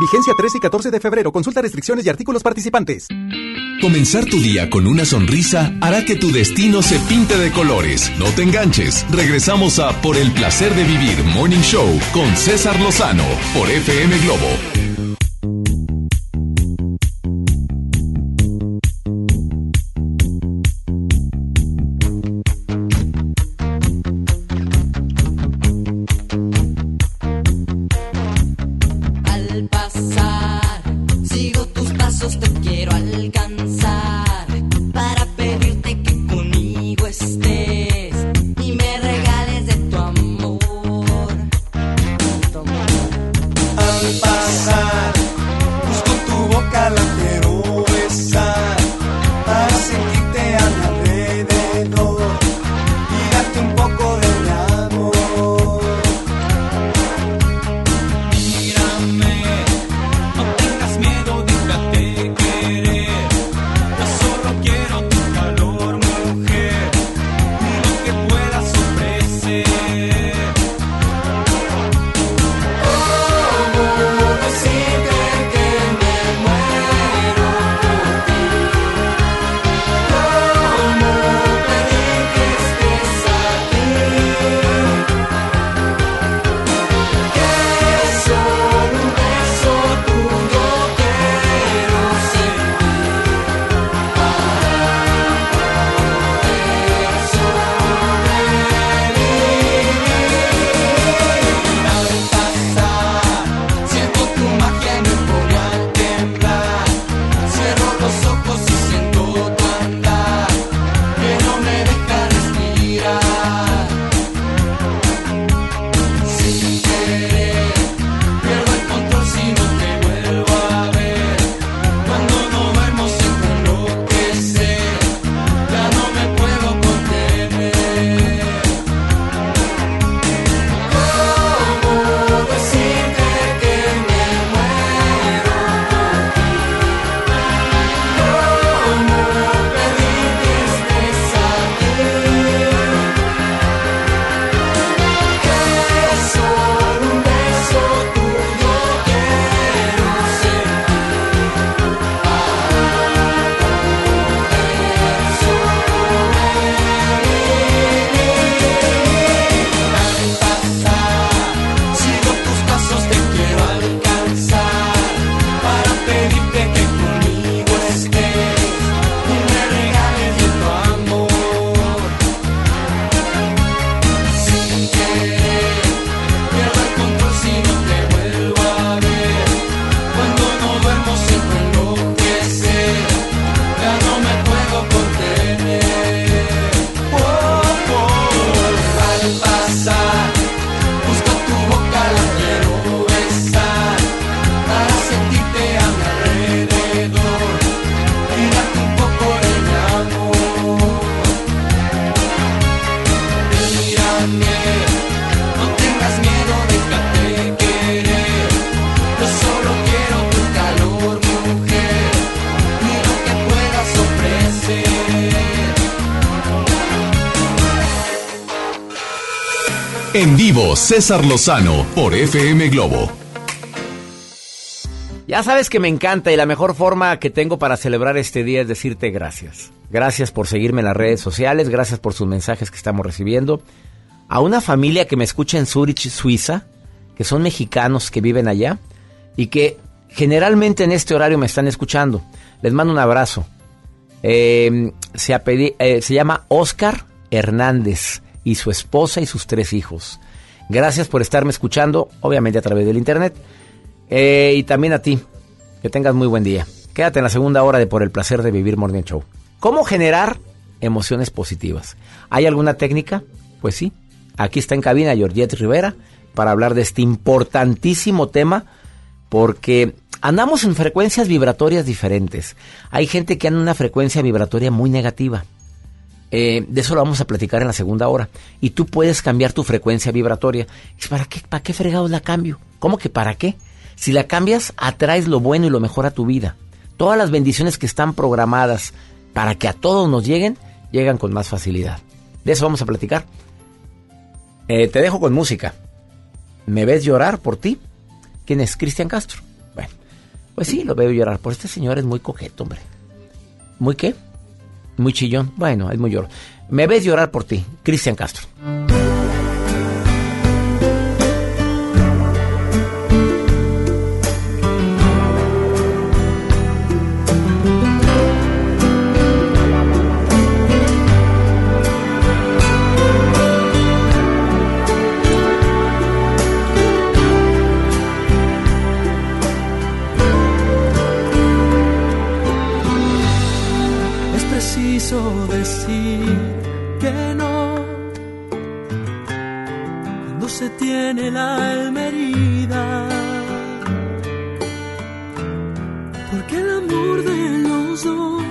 Vigencia 13 y 14 de febrero. Consulta restricciones y artículos participantes. Comenzar tu día con una sonrisa hará que tu destino se pinte de colores. No te enganches. Regresamos a Por el placer de vivir Morning Show con César Lozano por FM Globo. César Lozano por FM Globo. Ya sabes que me encanta y la mejor forma que tengo para celebrar este día es decirte gracias. Gracias por seguirme en las redes sociales, gracias por sus mensajes que estamos recibiendo. A una familia que me escucha en Zurich, Suiza, que son mexicanos que viven allá y que generalmente en este horario me están escuchando. Les mando un abrazo. Eh, se, eh, se llama Oscar Hernández y su esposa y sus tres hijos. Gracias por estarme escuchando, obviamente a través del internet. Eh, y también a ti, que tengas muy buen día. Quédate en la segunda hora de Por el placer de vivir Morning Show. ¿Cómo generar emociones positivas? ¿Hay alguna técnica? Pues sí. Aquí está en cabina Georgette Rivera para hablar de este importantísimo tema porque andamos en frecuencias vibratorias diferentes. Hay gente que anda en una frecuencia vibratoria muy negativa. Eh, de eso lo vamos a platicar en la segunda hora. Y tú puedes cambiar tu frecuencia vibratoria. ¿Para qué, ¿Para qué fregados la cambio? ¿Cómo que para qué? Si la cambias, atraes lo bueno y lo mejor a tu vida. Todas las bendiciones que están programadas para que a todos nos lleguen, llegan con más facilidad. De eso vamos a platicar. Eh, te dejo con música. ¿Me ves llorar por ti? ¿Quién es? Cristian Castro. Bueno, pues sí, lo veo llorar. Por este señor es muy coqueto, hombre. ¿Muy qué? Muy chillón. Bueno, es muy lloro. Me ves llorar por ti, Cristian Castro. tiene la alma herida. Porque el amor de los dos,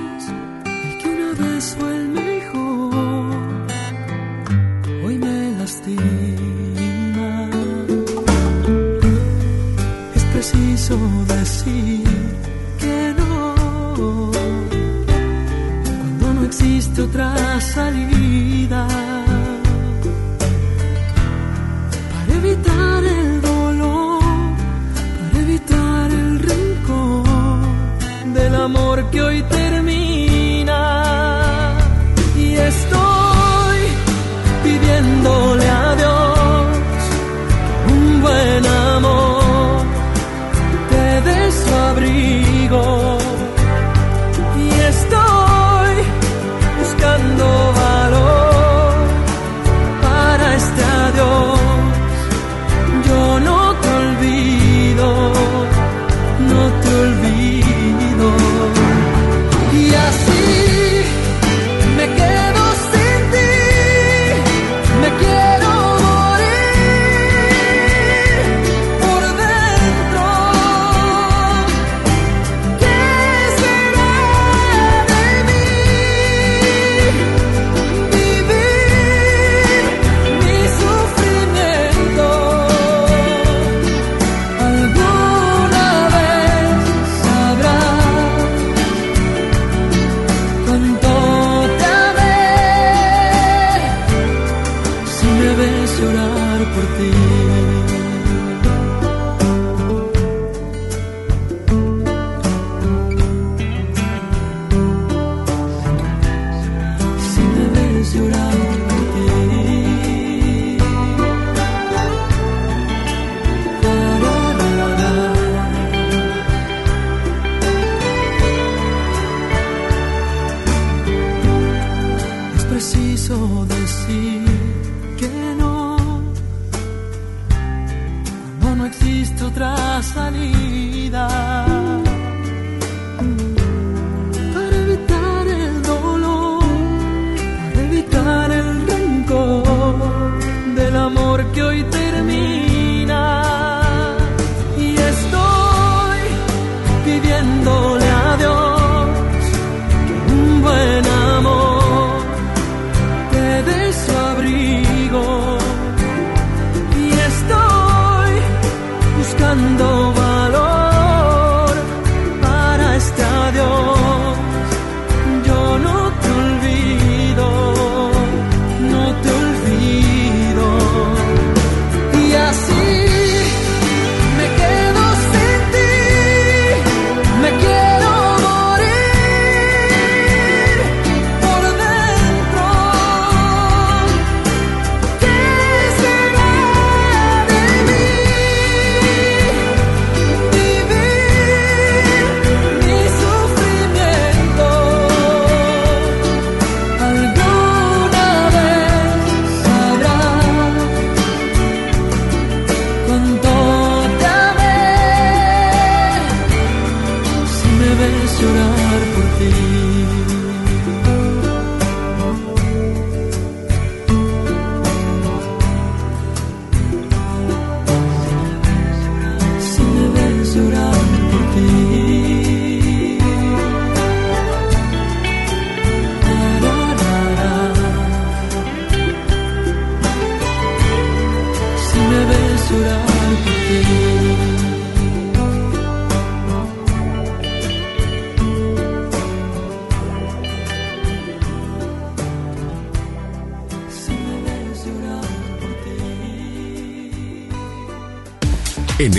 el que una vez fue el mejor, hoy me lastima. Es preciso decir que no, cuando no existe otra salida.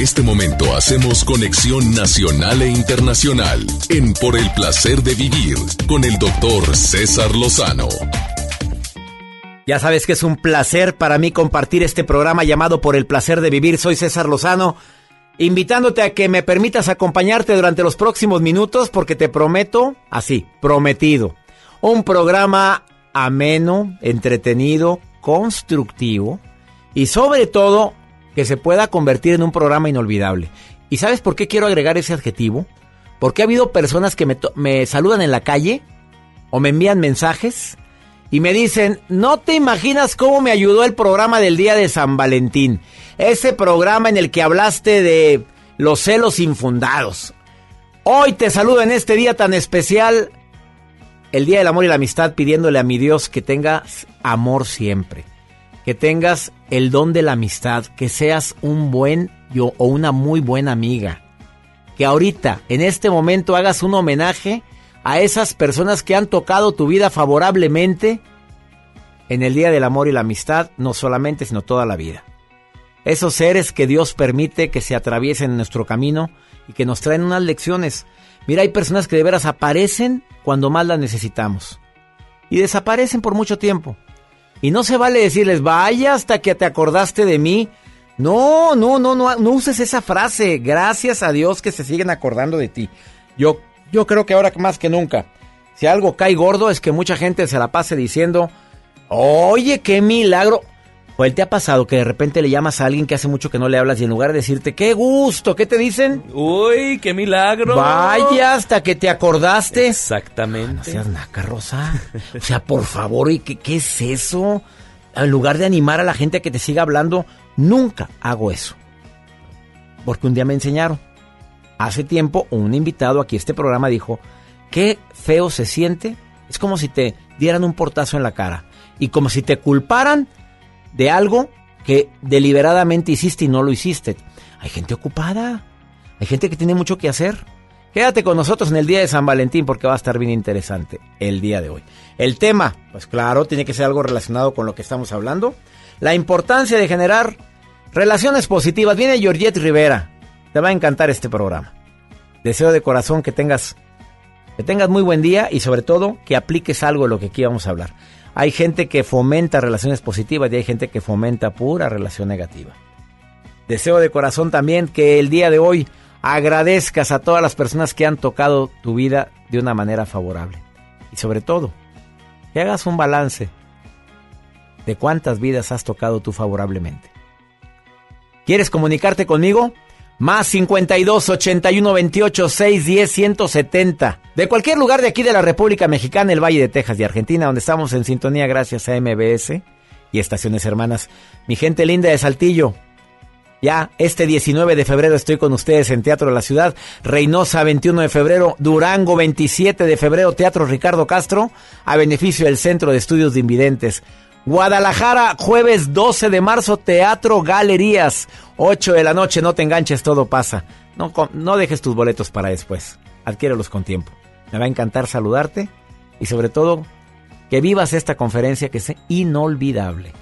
Este momento hacemos conexión nacional e internacional en Por el placer de vivir con el doctor César Lozano. Ya sabes que es un placer para mí compartir este programa llamado Por el placer de vivir. Soy César Lozano, invitándote a que me permitas acompañarte durante los próximos minutos porque te prometo, así, prometido, un programa ameno, entretenido, constructivo y sobre todo que se pueda convertir en un programa inolvidable. ¿Y sabes por qué quiero agregar ese adjetivo? Porque ha habido personas que me, saludan en la calle o me envían mensajes y me dicen, no te imaginas cómo me ayudó el programa del día de San Valentín. Ese programa en el que hablaste de los celos infundados. Hoy te saludo en este día tan especial, el Día del Amor y la Amistad, pidiéndole a mi Dios que tengas amor siempre que tengas el don de la amistad, que seas un buen yo o una muy buena amiga. Que ahorita, en este momento, hagas un homenaje a esas personas que han tocado tu vida favorablemente en el Día del Amor y la Amistad, no solamente, sino toda la vida. Esos seres que Dios permite que se atraviesen en nuestro camino y que nos traen unas lecciones. Mira, hay personas que de veras aparecen cuando más las necesitamos y desaparecen por mucho tiempo. Y no se vale decirles, vaya hasta que te acordaste de mí. No, no, no, no, no uses esa frase. Gracias a Dios que se siguen acordando de ti. Yo, yo creo que ahora más que nunca, si algo cae gordo es que mucha gente se la pase diciendo, oye, qué milagro. ¿O él te ha pasado que de repente le llamas a alguien que hace mucho que no le hablas y en lugar de decirte, qué gusto, ¿qué te dicen? Uy, qué milagro. Vaya hasta que te acordaste. Exactamente. No seas naca, Rosa. O sea, por favor, ¿y qué, qué es eso? En lugar de animar a la gente a que te siga hablando, nunca hago eso. Porque un día me enseñaron. Hace tiempo, un invitado aquí a este programa dijo, qué feo se siente. Es como si te dieran un portazo en la cara. Y como si te culparan de algo que deliberadamente hiciste y no lo hiciste. Hay gente ocupada, hay gente que tiene mucho que hacer. Quédate con nosotros en el día de San Valentín porque va a estar bien interesante el día de hoy. El tema, pues claro, tiene que ser algo relacionado con lo que estamos hablando. La importancia de generar relaciones positivas. Viene Georgette Rivera. Te va a encantar este programa. Deseo de corazón que tengas, que tengas muy buen día y sobre todo que apliques algo de lo que aquí vamos a hablar. Hay gente que fomenta relaciones positivas y hay gente que fomenta pura relación negativa. Deseo de corazón también que el día de hoy agradezcas a todas las personas que han tocado tu vida de una manera favorable. Y sobre todo, que hagas un balance de cuántas vidas has tocado tú favorablemente. ¿Quieres comunicarte conmigo? Más 52 81 28 610 170. De cualquier lugar de aquí de la República Mexicana, el Valle de Texas y Argentina, donde estamos en sintonía gracias a MBS y estaciones hermanas. Mi gente linda de Saltillo. Ya este 19 de febrero estoy con ustedes en Teatro de la Ciudad. Reynosa 21 de febrero. Durango 27 de febrero. Teatro Ricardo Castro. A beneficio del Centro de Estudios de Invidentes. Guadalajara, jueves 12 de marzo, Teatro Galerías, 8 de la noche, no te enganches, todo pasa. No, no dejes tus boletos para después, adquiérelos con tiempo. Me va a encantar saludarte y sobre todo que vivas esta conferencia que es inolvidable.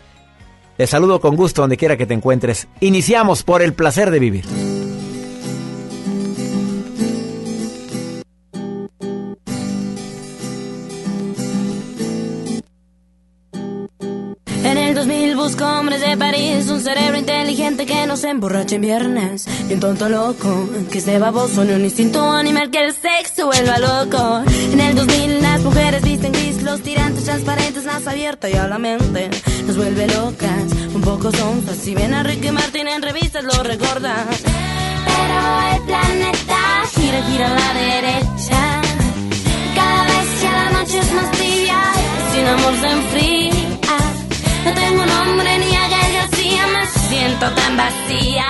Te saludo con gusto donde quiera que te encuentres. Iniciamos por el placer de vivir. En 2000 busco hombres de París, un cerebro inteligente que no se emborrache en viernes, y un tonto loco que esté baboso, ni un instinto animal que el sexo vuelva loco. En el 2000 las mujeres visten gris, los tirantes transparentes, más abierta y a la mente nos vuelve locas, un poco sonzas. Si ven a Ricky Martin en revistas lo recordas. Pero el planeta gira, gira a la derecha. Cada vez que la noche es más tibia, sin amor se enfría. No tengo nombre ni Aguel García, me siento tan vacía.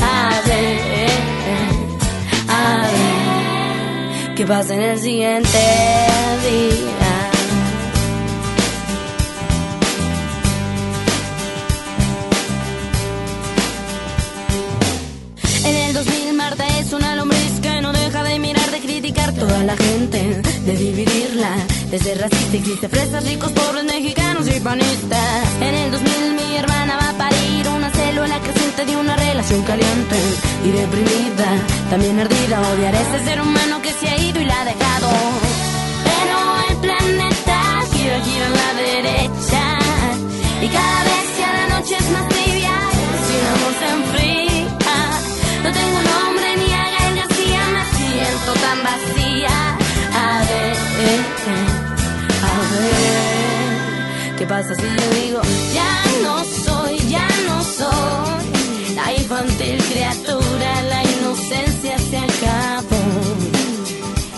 A ver, a ver, ¿qué pasa en el siguiente día? En el 2000 Marta es una lombriz que no deja de mirar toda la gente, de dividirla. Desde racista existe fresas, ricos, pobres, mexicanos y panistas. En el 2000 mi hermana va a parir una célula creciente de una relación caliente y deprimida, también ardida. Odiar a ese ser humano que se ha ido y la ha dejado. Pero el planeta gira, gira en la derecha y cada vez vacía. A ver, a ver, ¿qué pasa si yo digo ya no soy, ya no soy la infantil criatura, la inocencia se acabó.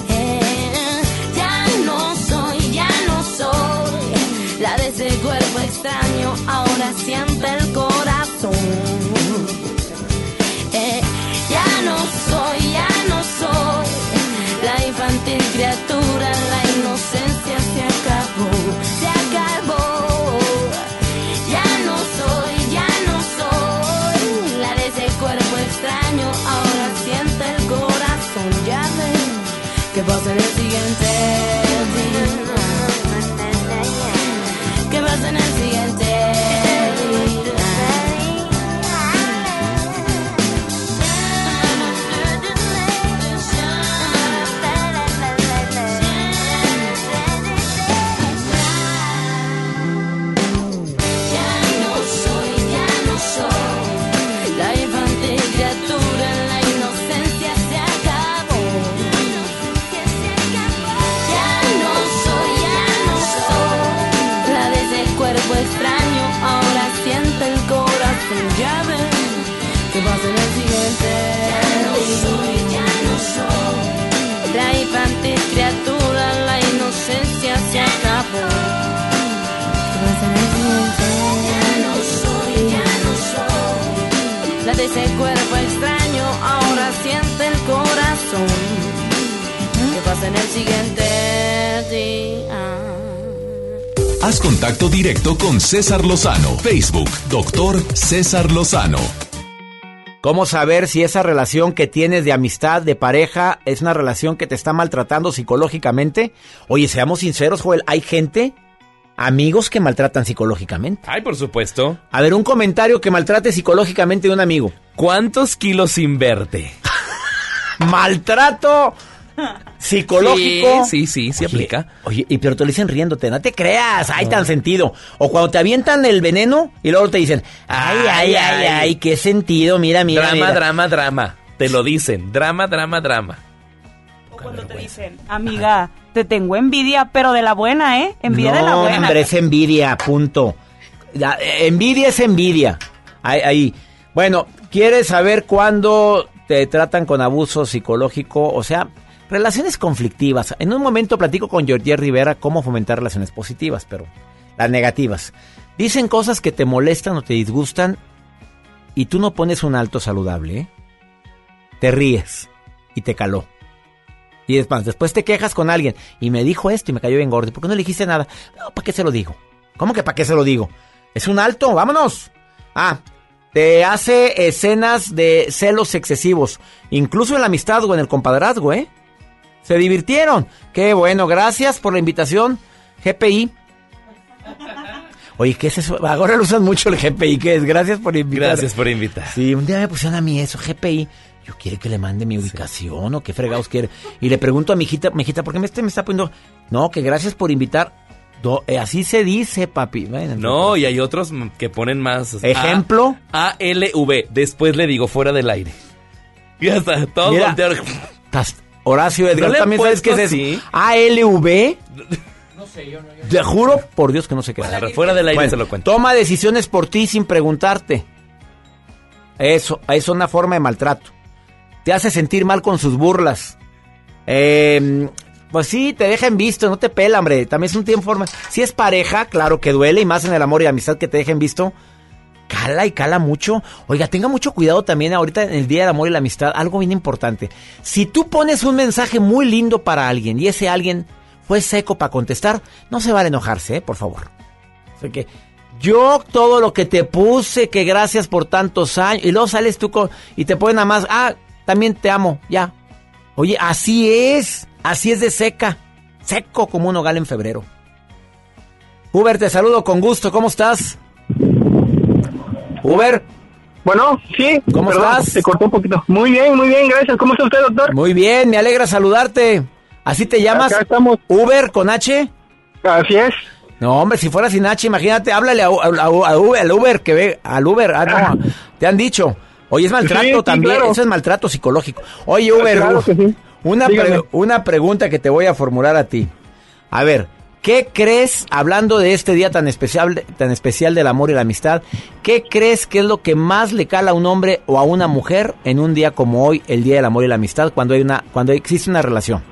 Eh, ya no soy, ya no soy la de ese cuerpo extraño, ahora siente el corazón. La inocencia se acabó, se acabó. Ya no soy, ya no soy la de ese cuerpo extraño, ahora siente el corazón, ya ven que pasa en el siguiente ese cuerpo extraño, ahora siente el corazón. ¿Qué pasa en el siguiente día? Haz contacto directo con César Lozano. Facebook, doctor César Lozano. ¿Cómo saber si esa relación que tienes de amistad, de pareja, es una relación que te está maltratando psicológicamente? Oye, seamos sinceros, Joel, hay gente, amigos que maltratan psicológicamente. Ay, por supuesto. A ver, un comentario que maltrate psicológicamente de un amigo. ¿Cuántos kilos sin verte? Maltrato psicológico. Sí, sí, sí, sí aplica. Oye, y pero te lo dicen riéndote, no te creas, hay tan sentido. O cuando te avientan el veneno y luego te dicen, ay, ay, ay, ay, qué sentido, mira, mira. drama, mira. drama, drama. Te lo dicen. Drama, drama, drama. Cuando te dicen, amiga, te tengo envidia, pero de la buena, ¿eh? Envidia no, de la buena. hombre, es envidia, punto. Eh, envidia es envidia. Ahí, ahí. Bueno, ¿quieres saber cuándo te tratan con abuso psicológico? O sea, relaciones conflictivas. En un momento platico con Georgie Rivera cómo fomentar relaciones positivas, pero las negativas. Dicen cosas que te molestan o te disgustan y tú no pones un alto saludable, ¿eh? Te ríes y te caló. Y es más, después te quejas con alguien y me dijo esto y me cayó bien gordo. ¿Por qué no le dijiste nada? ¿para qué se lo digo? ¿Cómo que para qué se lo digo? Es un alto, vámonos. Ah, te hace escenas de celos excesivos, incluso en la amistad o en el compadrazgo, ¿eh? Se divirtieron. Qué bueno, gracias por la invitación, GPI. Oye, ¿qué es eso? Ahora lo usan mucho el GPI, ¿qué es? Gracias por invitar. Gracias por invitar. Sí, un día me pusieron a mí eso, GPI. Yo quiere que le mande mi ubicación o qué fregados quiere. Y le pregunto a mi hijita, mi hijita, ¿por qué me, este me está poniendo? No, que gracias por invitar. Eh, así se dice, papi. Bueno, No, y hay otros que ponen más. ¿Ejemplo? A L V. Después le digo fuera del aire. Ya está, todo Mira, volteado. tas- Horacio Edgar, ¿No también sabes qué es eso. así? ALV. No sé, yo no. Te juro por Dios que no sé qué es. Fuera del aire Bueno, se lo cuento. Toma decisiones por ti sin preguntarte. Eso, es una forma de maltrato. Te hace sentir mal con sus burlas. Eh, pues sí, te deja en visto, no te pela, hombre. También es un tiempo forma. Si es pareja, claro que duele y más en el amor y amistad que te dejen visto. Cala y cala mucho. Oiga, tenga mucho cuidado también ahorita en el Día del Amor y la Amistad. Algo bien importante. Si tú pones un mensaje muy lindo para alguien y ese alguien fue seco para contestar, no se vale enojarse, ¿eh? por favor. Así que yo todo lo que te puse, que gracias por tantos años, y luego sales tú con, y te ponen nada más, ah, también te amo, ya. Oye, así es. Así es de seca, seco como un hogal en febrero. Uber, te saludo con gusto, ¿cómo estás? Uber. Bueno, sí. ¿Cómo perdón, estás? Se cortó un poquito. Muy bien, muy bien, gracias. ¿Cómo está usted, doctor? Muy bien, me alegra saludarte. ¿Así te llamas? Acá estamos. ¿Uber con H? Así es. No, hombre, si fuera sin H, imagínate, háblale a, a- a- Uber, al Uber que ve, al Uber, ah, no, te han dicho. Oye, es maltrato Sí, sí, también, claro. eso es maltrato psicológico. Oye, Uber, Claro sí. una, pre- una pregunta que te voy a formular a ti. A ver, ¿qué crees, hablando de este día tan especial, tan especial del amor y la amistad, qué crees que es lo que más le cala a un hombre o a una mujer en un día como hoy, el Día del Amor y la Amistad, cuando hay una, cuando existe una relación?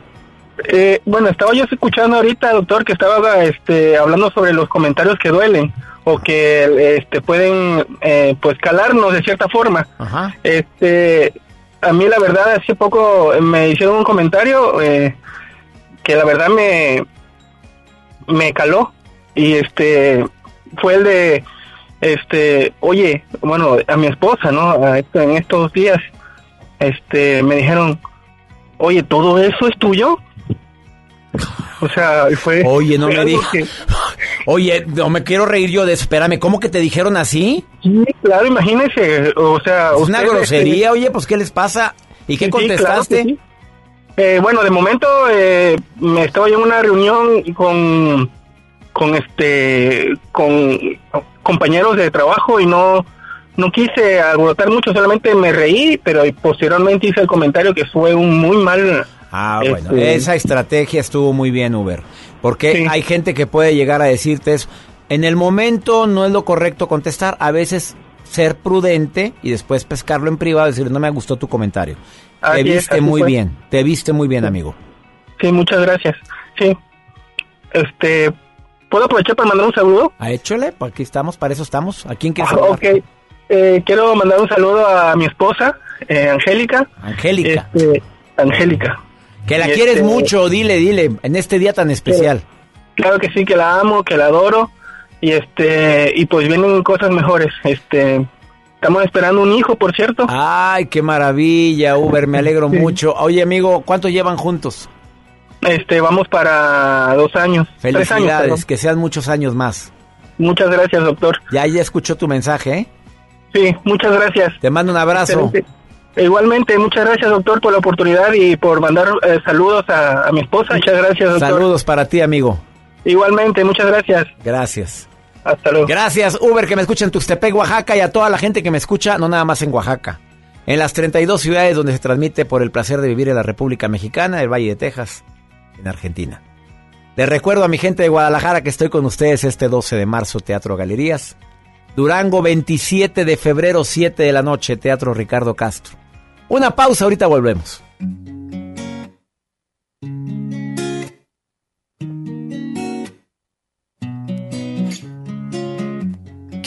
Eh, bueno, estaba yo escuchando ahorita, doctor, que estaba este, hablando sobre los comentarios que duelen o que este, pueden eh, pues calarnos de cierta forma. Ajá. Este, a mí la verdad hace poco me hicieron un comentario eh, que la verdad me me caló y este fue el de este oye bueno a mi esposa no en estos días este me dijeron oye todo eso es tuyo o sea fue Oye, no me digas. que- Oye, no me quiero reír yo de eso. Espérame, ¿cómo que te dijeron así? Sí, claro, imagínese, o sea... Es una grosería, eh, oye, pues ¿qué les pasa? ¿Y qué Sí, sí, claro contestaste? Eh, bueno, de momento eh, me estaba yo en una reunión con, con este, con compañeros de trabajo y no, no quise alborotar mucho, solamente me reí, pero posteriormente hice el comentario que fue un muy mal. Ah, bueno, este, esa estrategia estuvo muy bien, Uber. Porque hay gente que puede llegar a decirte eso. En el momento no es lo correcto contestar. A veces ser prudente y después pescarlo en privado y decirle, no me gustó tu comentario. Así te viste muy fue. bien, te viste muy bien, amigo. Sí, muchas gracias. Sí. Este, ¿puedo aprovechar para mandar un saludo? A échole, para aquí estamos, para eso estamos. ¿A quién quieres Ah, ok. Eh, quiero mandar un saludo a mi esposa, eh, Angélica. Angélica. Este, Angélica. Que la Y quieres este, mucho, dile, dile, en este día tan especial. Claro que sí, que la amo, que la adoro. Y este, y pues vienen cosas mejores. Este, estamos esperando un hijo, por cierto. Ay, qué maravilla, Uber, me alegro mucho. Oye, amigo, ¿cuánto llevan juntos? Este, vamos para dos años. Tres años, Felicidades, que sean muchos años más. Muchas gracias, doctor. Ya, ya escuchó tu mensaje, ¿eh? Sí, muchas gracias. Te mando un abrazo. Excelente. Igualmente, muchas gracias, doctor, por la oportunidad y por mandar eh, saludos a, a mi esposa. Muchas gracias, doctor. Saludos para ti, amigo. Igualmente, muchas gracias. Gracias. Gracias, Uber, que me escucha en Tuxtepec, Oaxaca, y a toda la gente que me escucha, no nada más en Oaxaca. En las 32 ciudades donde se transmite por el placer de vivir en la República Mexicana, el Valle de Texas, en Argentina. Les recuerdo a mi gente de Guadalajara que estoy con ustedes este 12 de marzo, Teatro Galerías. Durango, 27 de febrero, 7 de la noche, Teatro Ricardo Castro. Una pausa, ahorita volvemos.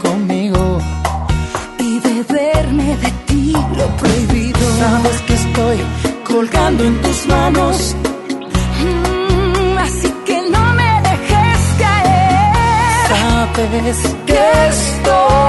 conmigo y beberme de ti lo prohibido. Sabes que estoy colgando en tus manos. Mm, así que no me dejes caer. Sabes que estoy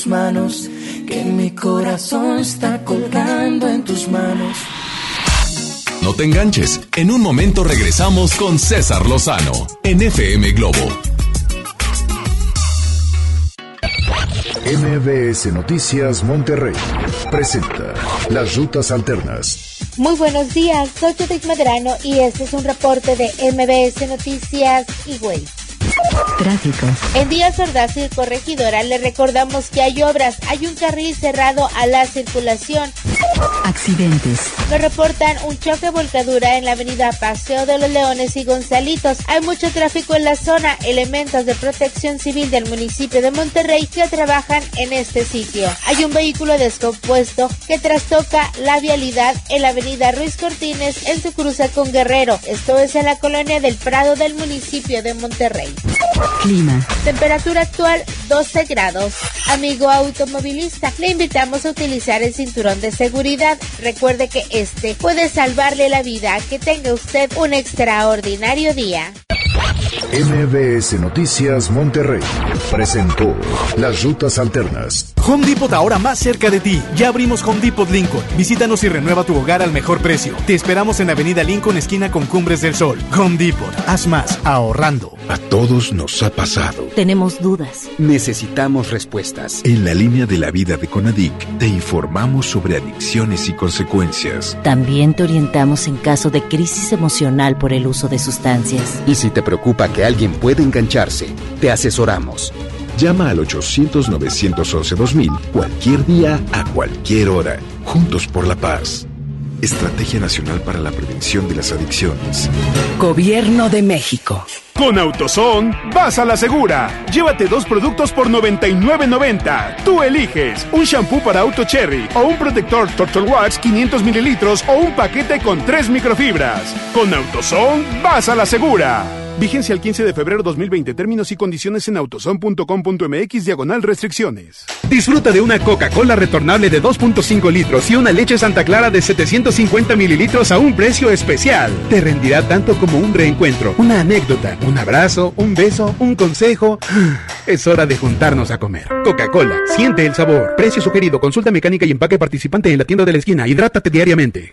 tus manos, que mi corazón está colgando en tus manos. No te enganches, en un momento regresamos con César Lozano en FM Globo. MBS Noticias Monterrey presenta Las Rutas Alternas. Muy buenos días, soy Judith Medrano y este es un reporte de MBS Noticias y Güey. En Díaz Ordaz y Corregidora le recordamos que hay obras, hay un carril cerrado a la circulación. Accidentes. Nos reportan un choque volcadura en la avenida Paseo de los Leones y Gonzalitos. Hay mucho tráfico en la zona, elementos de protección civil del municipio de Monterrey que trabajan en este sitio. Hay un vehículo descompuesto que trastoca la vialidad en la avenida Ruiz Cortines en su cruce con Guerrero. Esto es en la colonia del Prado del municipio de Monterrey. Clima. Temperatura actual 12 grados. Amigo automovilista, le invitamos a utilizar el cinturón de seguridad. Recuerde que este puede salvarle la vida. Que tenga usted un extraordinario día. MBS Noticias Monterrey presentó Las Rutas Alternas. Home Depot ahora más cerca de ti. Ya abrimos Home Depot Lincoln. Visítanos y renueva tu hogar al mejor precio. Te esperamos en Avenida Lincoln, esquina con Cumbres del Sol. Home Depot. Haz más ahorrando. A todos nos ha pasado. Tenemos dudas. Necesitamos respuestas. En la línea de la vida de Conadic te informamos sobre adicciones y consecuencias. También te orientamos en caso de crisis emocional por el uso de sustancias. Y si te preocupa que alguien puede engancharse, te asesoramos. Llama al 800-911-2000 cualquier día, a cualquier hora. Juntos por la paz. Estrategia Nacional para la Prevención de las Adicciones. Gobierno de México. Con AutoZone, vas a la segura. Llévate dos productos por 99.90. Tú eliges un shampoo para auto cherry o un protector Turtle Wax 500 mililitros o un paquete con tres microfibras. Con AutoZone, vas a la segura. Vigencia el 15 de febrero 2020. Términos y condiciones en autoson.com.mx diagonal restricciones. Disfruta de una Coca-Cola retornable de 2.5 litros y una leche Santa Clara de 750 mililitros a un precio especial. Te rendirá tanto como un reencuentro, una anécdota, un abrazo, un beso, un consejo. Es hora de juntarnos a comer. Coca-Cola, siente el sabor. Precio sugerido, consulta mecánica y empaque participante en la tienda de la esquina. Hidrátate diariamente.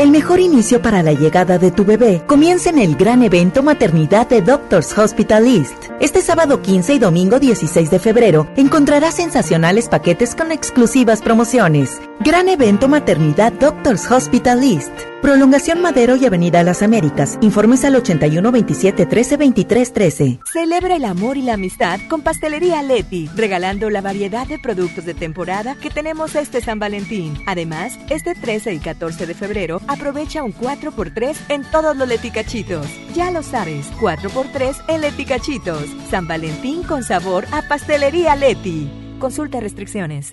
El mejor inicio para la llegada de tu bebé comienza en el gran evento Maternidad de Doctors Hospital East. Este sábado 15 y domingo 16 de febrero encontrarás sensacionales paquetes con exclusivas promociones. Gran evento Maternidad Doctors Hospital East. Prolongación Madero y Avenida Las Américas. Informes al 81 27 13 23 13. Celebra el amor y la amistad con Pastelería Leti, regalando la variedad de productos de temporada que tenemos este San Valentín. Además, este 13 y 14 de febrero aprovecha un 4x3 en todos los leticachitos. Ya lo sabes, 4x3 en leticachitos. San Valentín con sabor a Pastelería Leti. Consulta restricciones.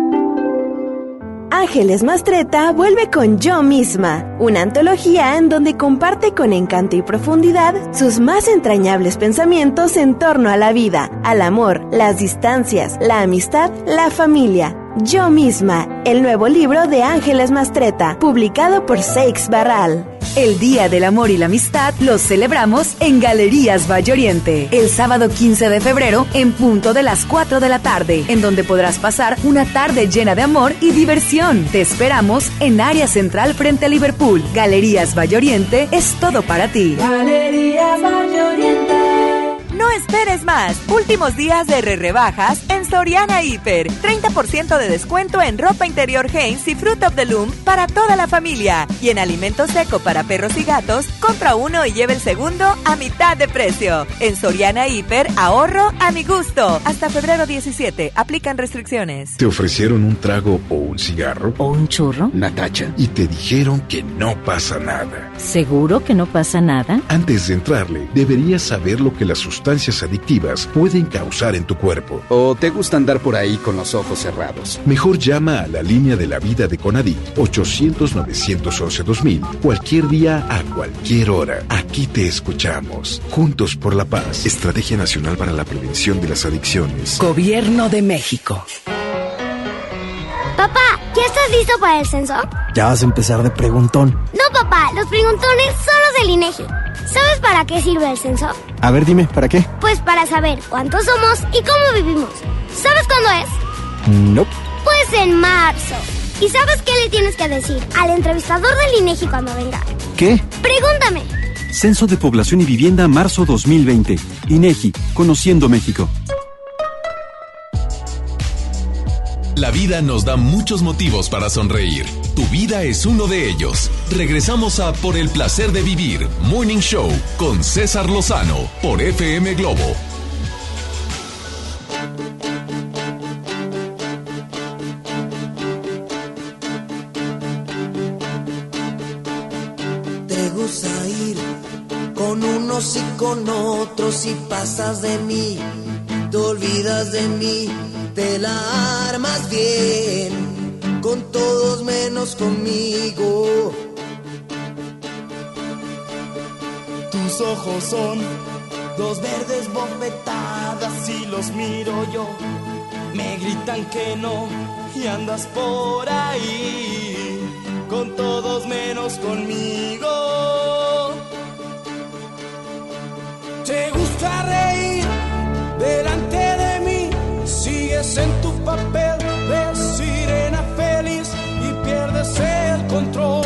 Ángeles Mastreta vuelve con Yo misma, una antología en donde comparte con encanto y profundidad sus más entrañables pensamientos en torno a la vida, al amor, las distancias, la amistad, la familia. Yo misma, el nuevo libro de Ángeles Mastreta, publicado por Seix Barral. El Día del Amor y la Amistad lo celebramos en Galerías Valle Oriente, el sábado 15 de febrero en punto de las 4 de la tarde, en donde podrás pasar una tarde llena de amor y diversión. Te esperamos en área central frente a Liverpool. Galerías Valle Oriente es todo para ti. Galerías. No esperes más. Últimos días de re rebajas en Soriana Hiper. 30% de descuento en ropa interior Hanes y Fruit of the Loom para toda la familia. Y en alimento seco para perros y gatos, compra uno y lleve el segundo a mitad de precio. En Soriana Hiper, ahorro a mi gusto. Hasta febrero 17. Aplican restricciones. ¿Te ofrecieron un trago o un cigarro? ¿O un churro? Natacha. Y te dijeron que no pasa nada. ¿Seguro que no pasa nada? Antes de entrarle, deberías saber lo que las sustancias adictivas pueden causar en tu cuerpo. ¿O te gusta andar por ahí con los ojos cerrados? Mejor llama a la línea de la vida de Conadic 800-911-2000 cualquier día a cualquier hora. Aquí te escuchamos. Juntos por la paz. Estrategia Nacional para la Prevención de las Adicciones. Gobierno de México. Papá, ¿ya estás listo para el censo? Ya vas a empezar de preguntón. No, papá, los preguntones son los del INEGI. ¿Sabes para qué sirve el censo? A ver, dime, ¿para qué? Pues para saber cuántos somos y cómo vivimos. ¿Sabes cuándo es? No. Pues en marzo. ¿Y sabes qué le tienes que decir al entrevistador del INEGI cuando venga? ¿Qué? Pregúntame. Censo de Población y Vivienda marzo 2020. INEGI, Conociendo México. La vida nos da muchos motivos para sonreír. Tu vida es uno de ellos. Regresamos a Por el placer de vivir, Morning Show, con César Lozano, por FM Globo. Te gusta ir con unos y con otros y pasas de mí, te olvidas de mí, te la armas bien, con todos menos conmigo. Tus ojos son dos verdes bofetadas y los miro yo. Me gritan que no y andas por ahí con todos menos conmigo. Te gusta reír en tu papel de sirena feliz y pierdes el control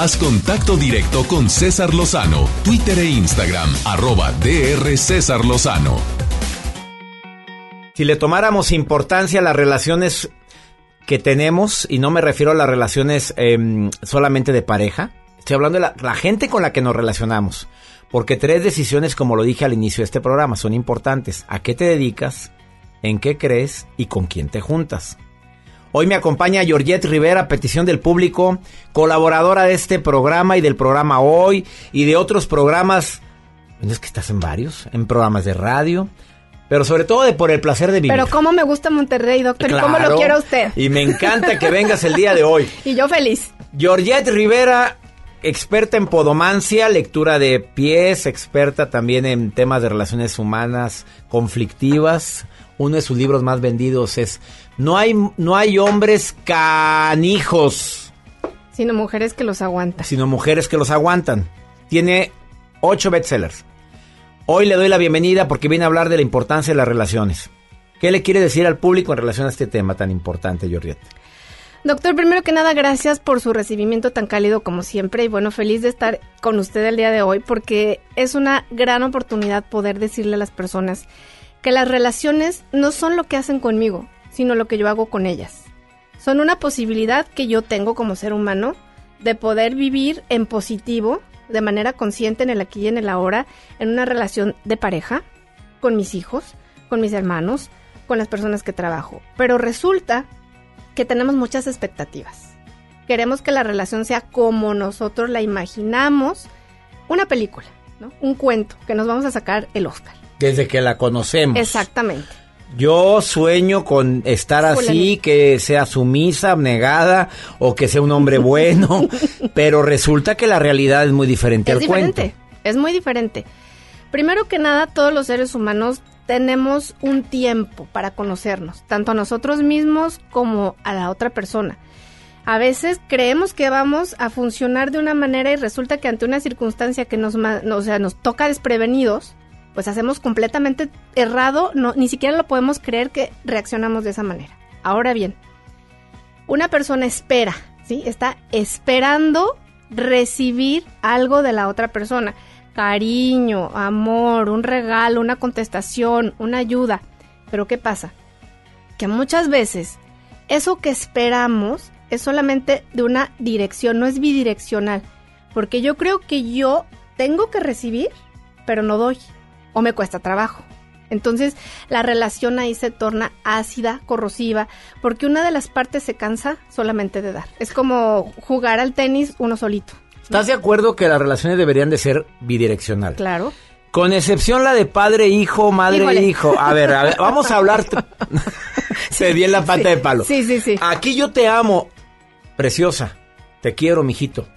Haz contacto directo con César Lozano, Twitter e Instagram, arroba DR César Lozano. Si le tomáramos importancia a las relaciones que tenemos, y no me refiero a las relaciones em, solamente de pareja, estoy hablando de la, la gente con la que nos relacionamos. Porque tres decisiones, como lo dije al inicio de este programa, son importantes. ¿A qué te dedicas? ¿En qué crees? ¿Y con quién te juntas? Hoy me acompaña Georgette Rivera, a petición del público, colaboradora de este programa y del programa Hoy y de otros programas. ¿No es que estás en varios? En programas de radio, pero sobre todo de por el placer de vivir. Pero cómo me gusta Monterrey, doctor, y cómo Claro, lo quiere usted. Y me encanta que vengas el día de hoy. Y yo feliz. Georgette Rivera, experta en podomancia, lectura de pies, experta también en temas de relaciones humanas conflictivas. Uno de sus libros más vendidos es No hay, no hay hombres canijos, Sino mujeres que los aguantan. sino mujeres que los aguantan. Tiene ocho bestsellers. Hoy le doy la bienvenida porque viene a hablar de la importancia de las relaciones. ¿Qué le quiere decir al público en relación a este tema tan importante, Georgette? Doctor, primero que nada, gracias por su recibimiento tan cálido como siempre. Y bueno, feliz de estar con usted el día de hoy porque es una gran oportunidad poder decirle a las personas que las relaciones no son lo que hacen conmigo, sino lo que yo hago con ellas. Son una posibilidad que yo tengo como ser humano de poder vivir en positivo, de manera consciente en el aquí y en el ahora, en una relación de pareja, con mis hijos, con mis hermanos, con las personas que trabajo. Pero resulta que tenemos muchas expectativas. Queremos que la relación sea como nosotros la imaginamos, una película, ¿no? Un cuento que nos vamos a sacar el Oscar. Desde que la conocemos. Exactamente. Yo sueño con estar así, que sea sumisa, abnegada o que sea un hombre bueno, pero resulta que la realidad es muy diferente Es al diferente, cuento. es muy diferente. Primero que nada, todos los seres humanos tenemos un tiempo para conocernos, tanto a nosotros mismos como a la otra persona. A veces creemos que vamos a funcionar de una manera y resulta que ante una circunstancia que nos, o sea, nos toca desprevenidos, pues hacemos completamente errado, no, ni siquiera lo podemos creer que reaccionamos de esa manera. Ahora bien, una persona espera, ¿sí? Está esperando recibir algo de la otra persona. Cariño, amor, un regalo, una contestación, una ayuda. Pero ¿qué pasa? Que muchas veces eso que esperamos es solamente de una dirección, no es bidireccional. Porque yo creo que yo tengo que recibir, pero no doy. O me cuesta trabajo. Entonces la relación ahí se torna ácida, corrosiva, porque una de las partes se cansa solamente de dar. Es como jugar al tenis uno solito. ¿Estás de acuerdo que las relaciones deberían de ser bidireccional? Claro. Con excepción la de padre-hijo, Híjole. madre-hijo. A ver, a ver, vamos a hablar. Se di en la pata de palo. Sí, sí, sí. Aquí yo te amo, preciosa. Te quiero, mijito.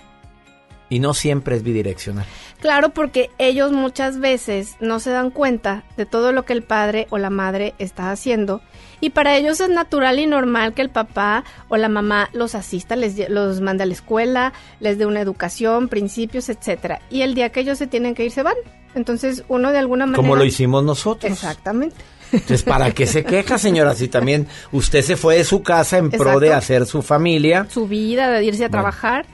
Y no siempre es bidireccional. Claro, porque ellos muchas veces no se dan cuenta de todo lo que el padre o la madre está haciendo. Y para ellos es natural y normal que el papá o la mamá los asista, les los mande a la escuela, les dé una educación, principios, etcétera. Y el día que ellos se tienen que ir se van. Entonces uno de alguna manera. Como lo hicimos nosotros. Exactamente. Entonces, ¿para qué se queja, señora? Si también usted se fue de su casa en pro de hacer su familia. Su vida, de irse a trabajar.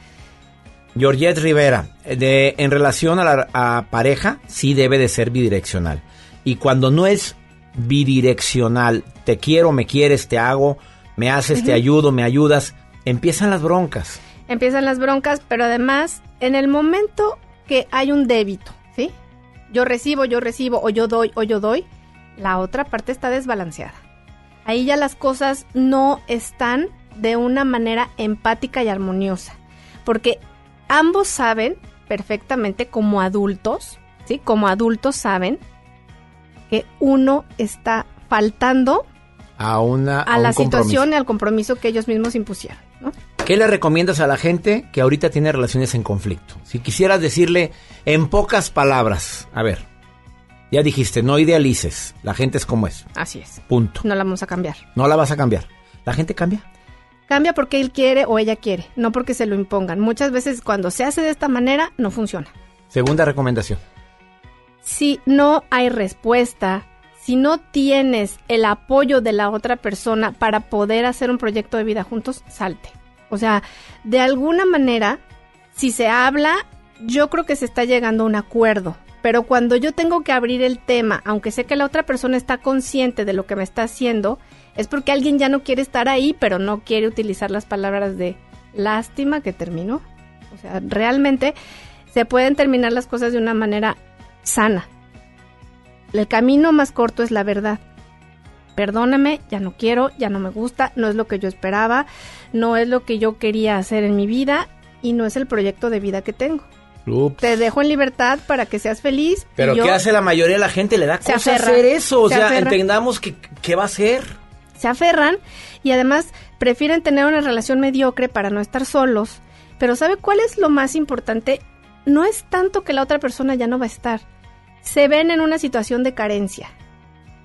Georgette Rivera, de, en relación a la pareja, sí debe de ser bidireccional. Y cuando no es bidireccional, te quiero, me quieres, te hago, me haces, te ayudo, me ayudas, empiezan las broncas. Empiezan las broncas, pero además, en el momento que hay un débito, ¿sí? Yo recibo, yo recibo, o yo doy, o yo doy, la otra parte está desbalanceada. Ahí ya las cosas no están de una manera empática y armoniosa, porque ambos saben perfectamente como adultos, ¿sí? Como adultos saben que uno está faltando a una a, la situación y al compromiso que ellos mismos impusieron, ¿no? ¿Qué le recomiendas a la gente que ahorita tiene relaciones en conflicto? Si quisieras decirle en pocas palabras, a ver, ya dijiste, no idealices, la gente es como es. Así es. Punto. No la vamos a cambiar. No la vas a cambiar. ¿La gente cambia? Cambia porque él quiere o ella quiere, no porque se lo impongan. Muchas veces cuando se hace de esta manera no funciona. Segunda recomendación. Si no hay respuesta, si no tienes el apoyo de la otra persona para poder hacer un proyecto de vida juntos, salte. O sea, de alguna manera, si se habla, yo creo que se está llegando a un acuerdo. Pero cuando yo tengo que abrir el tema, aunque sé que la otra persona está consciente de lo que me está haciendo, es porque alguien ya no quiere estar ahí, pero no quiere utilizar las palabras de lástima que terminó. O sea, realmente se pueden terminar las cosas de una manera sana. El camino más corto es la verdad. Perdóname, ya no quiero, ya no me gusta, no es lo que yo esperaba, no es lo que yo quería hacer en mi vida y no es el proyecto de vida que tengo. Te dejo en libertad para que seas feliz. Pero ¿qué hace la mayoría de la gente? Le da cosa hacer eso. O sea, entendamos que qué va a hacer. Se aferran y además prefieren tener una relación mediocre para no estar solos. Pero ¿sabe cuál es lo más importante? No es tanto que la otra persona ya no va a estar. Se ven en una situación de carencia.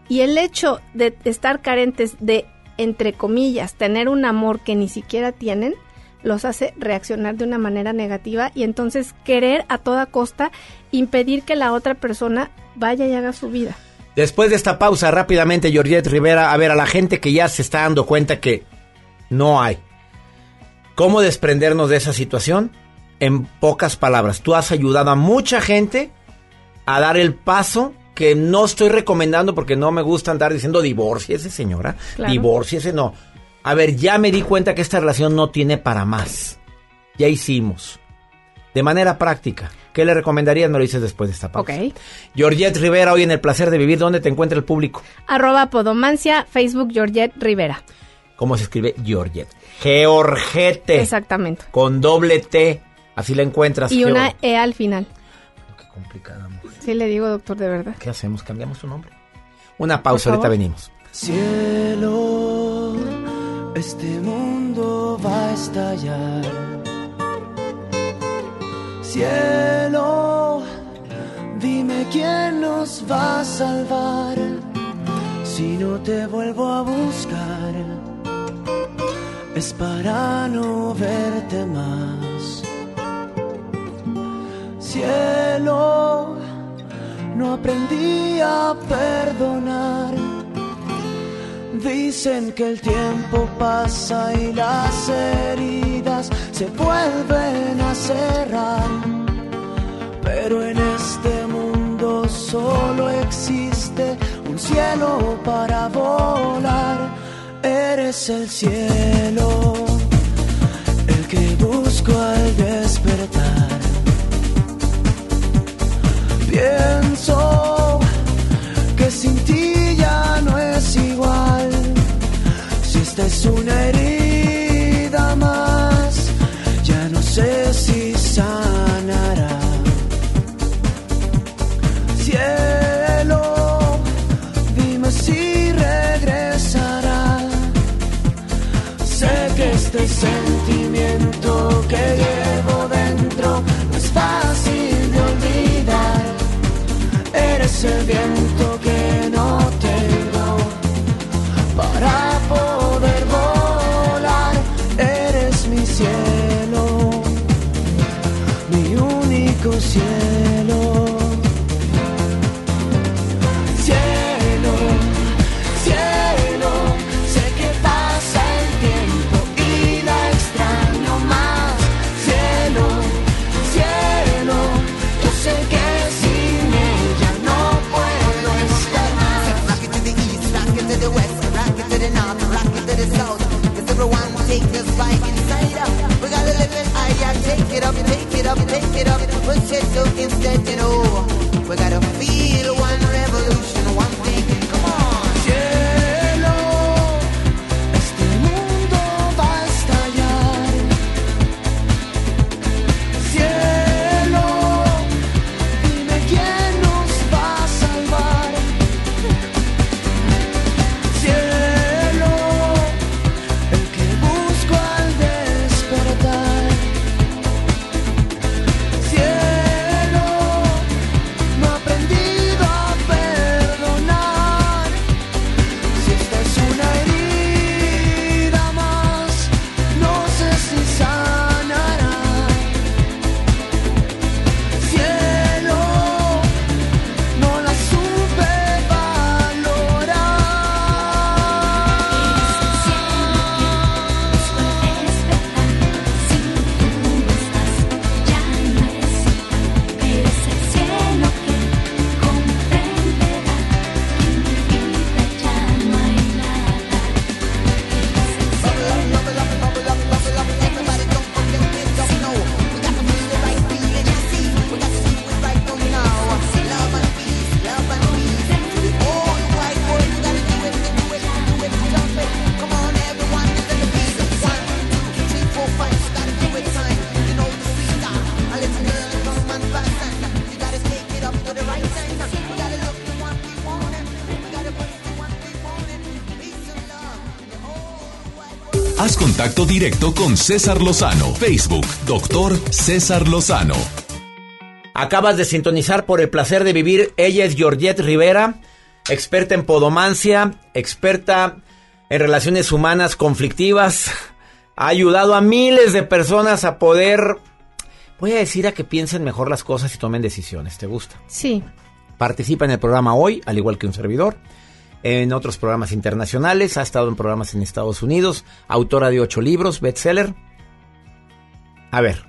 Y el hecho de estar carentes de, entre comillas, tener un amor que ni siquiera tienen, los hace reaccionar de una manera negativa y entonces querer a toda costa impedir que la otra persona vaya y haga su vida. Después de esta pausa, rápidamente, Georgette Rivera, a ver a la gente que ya se está dando cuenta que no hay. ¿Cómo desprendernos de esa situación? En pocas palabras, tú has ayudado a mucha gente a dar el paso que no estoy recomendando porque no me gusta andar diciendo divorciese, señora. Claro. Divorciese, no a ver, ya me di cuenta que esta relación no tiene para más. Ya hicimos. De manera práctica, ¿qué le recomendarías? Me lo dices después de esta pausa. Ok. Georgette Rivera, hoy en El Placer de Vivir, ¿dónde te encuentra el público? Arroba Podomancia, Facebook Georgette Rivera. ¿Cómo se escribe Georgette? Georgette. Exactamente. Con doble T, así la encuentras. Y una E al final. Qué complicada mujer. Sí, le digo, doctor, de verdad. ¿Qué hacemos? ¿Cambiamos su nombre? Una pausa, ahorita venimos. Cielo este mundo va a estallar. Cielo, dime quién nos va a salvar si no te vuelvo a buscar. Es para no verte más. Cielo, no aprendí a perdonar Dicen que el tiempo pasa y las heridas se vuelven a cerrar. Pero en este mundo solo existe un cielo para volar. Eres el cielo, el que busco al despertar. Pienso que sin ti ya no es igual esta es una herida 这边。said so instead, you know. Contacto directo con César Lozano. Facebook, doctor César Lozano. Acabas de sintonizar por el placer de vivir. Ella es Georgette Rivera, experta en podomancia, experta en relaciones humanas conflictivas. Ha ayudado a miles de personas a poder, voy a decir, a que piensen mejor las cosas y tomen decisiones. ¿Te gusta? Sí. Participa en el programa hoy, al igual que un servidor. En otros programas internacionales, ha estado en programas en Estados Unidos, autora de ocho libros, bestseller. A ver,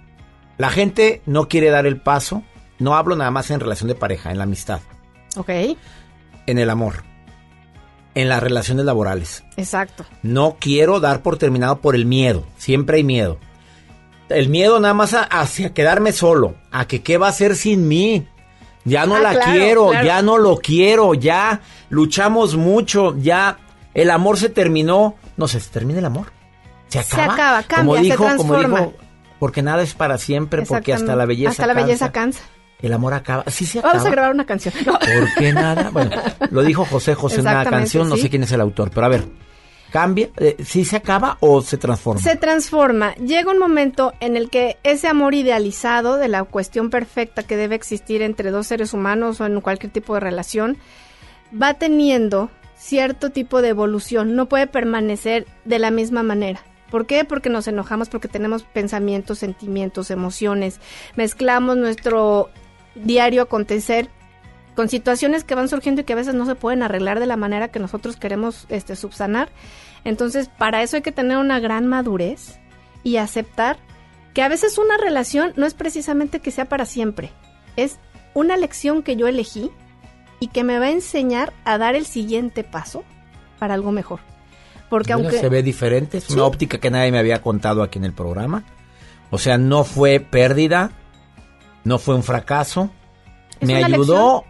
la gente no quiere dar el paso, no hablo nada más en relación de pareja, en la amistad, Ok, en el amor, en las relaciones laborales. exacto. No quiero dar por terminado por el miedo, siempre hay miedo. El miedo nada más a- hacia quedarme solo, a que qué va a hacer sin mí. Ya no Ah, la claro, quiero, claro. ya no lo quiero, ya luchamos mucho, ya el amor se terminó. No sé, se termina el amor. Se Se acaba. acaba, cambia, como se dijo, como dijo, porque nada es para siempre, porque hasta la belleza Hasta la belleza cansa. El amor acaba. Sí se acaba. Vamos a grabar una canción. No. ¿Por qué nada? Bueno, lo dijo José José en una canción, no sí. sé quién es el autor, pero a ver, ¿cambia? Eh, ¿Sí se acaba o se transforma? Se transforma. Llega un momento en el que ese amor idealizado de la cuestión perfecta que debe existir entre dos seres humanos o en cualquier tipo de relación va teniendo cierto tipo de evolución. No puede permanecer de la misma manera. ¿Por qué? Porque nos enojamos, porque tenemos pensamientos, sentimientos, emociones. Mezclamos nuestro diario acontecer con situaciones que van surgiendo y que a veces no se pueden arreglar de la manera que nosotros queremos este, subsanar. Entonces, para eso hay que tener una gran madurez y aceptar que a veces una relación no es precisamente que sea para siempre. Es una lección que yo elegí y que me va a enseñar a dar el siguiente paso para algo mejor. Porque aunque... se ve diferente, es Sí. una óptica que nadie me había contado aquí en el programa. O sea, no fue pérdida, no fue un fracaso. Me ayudó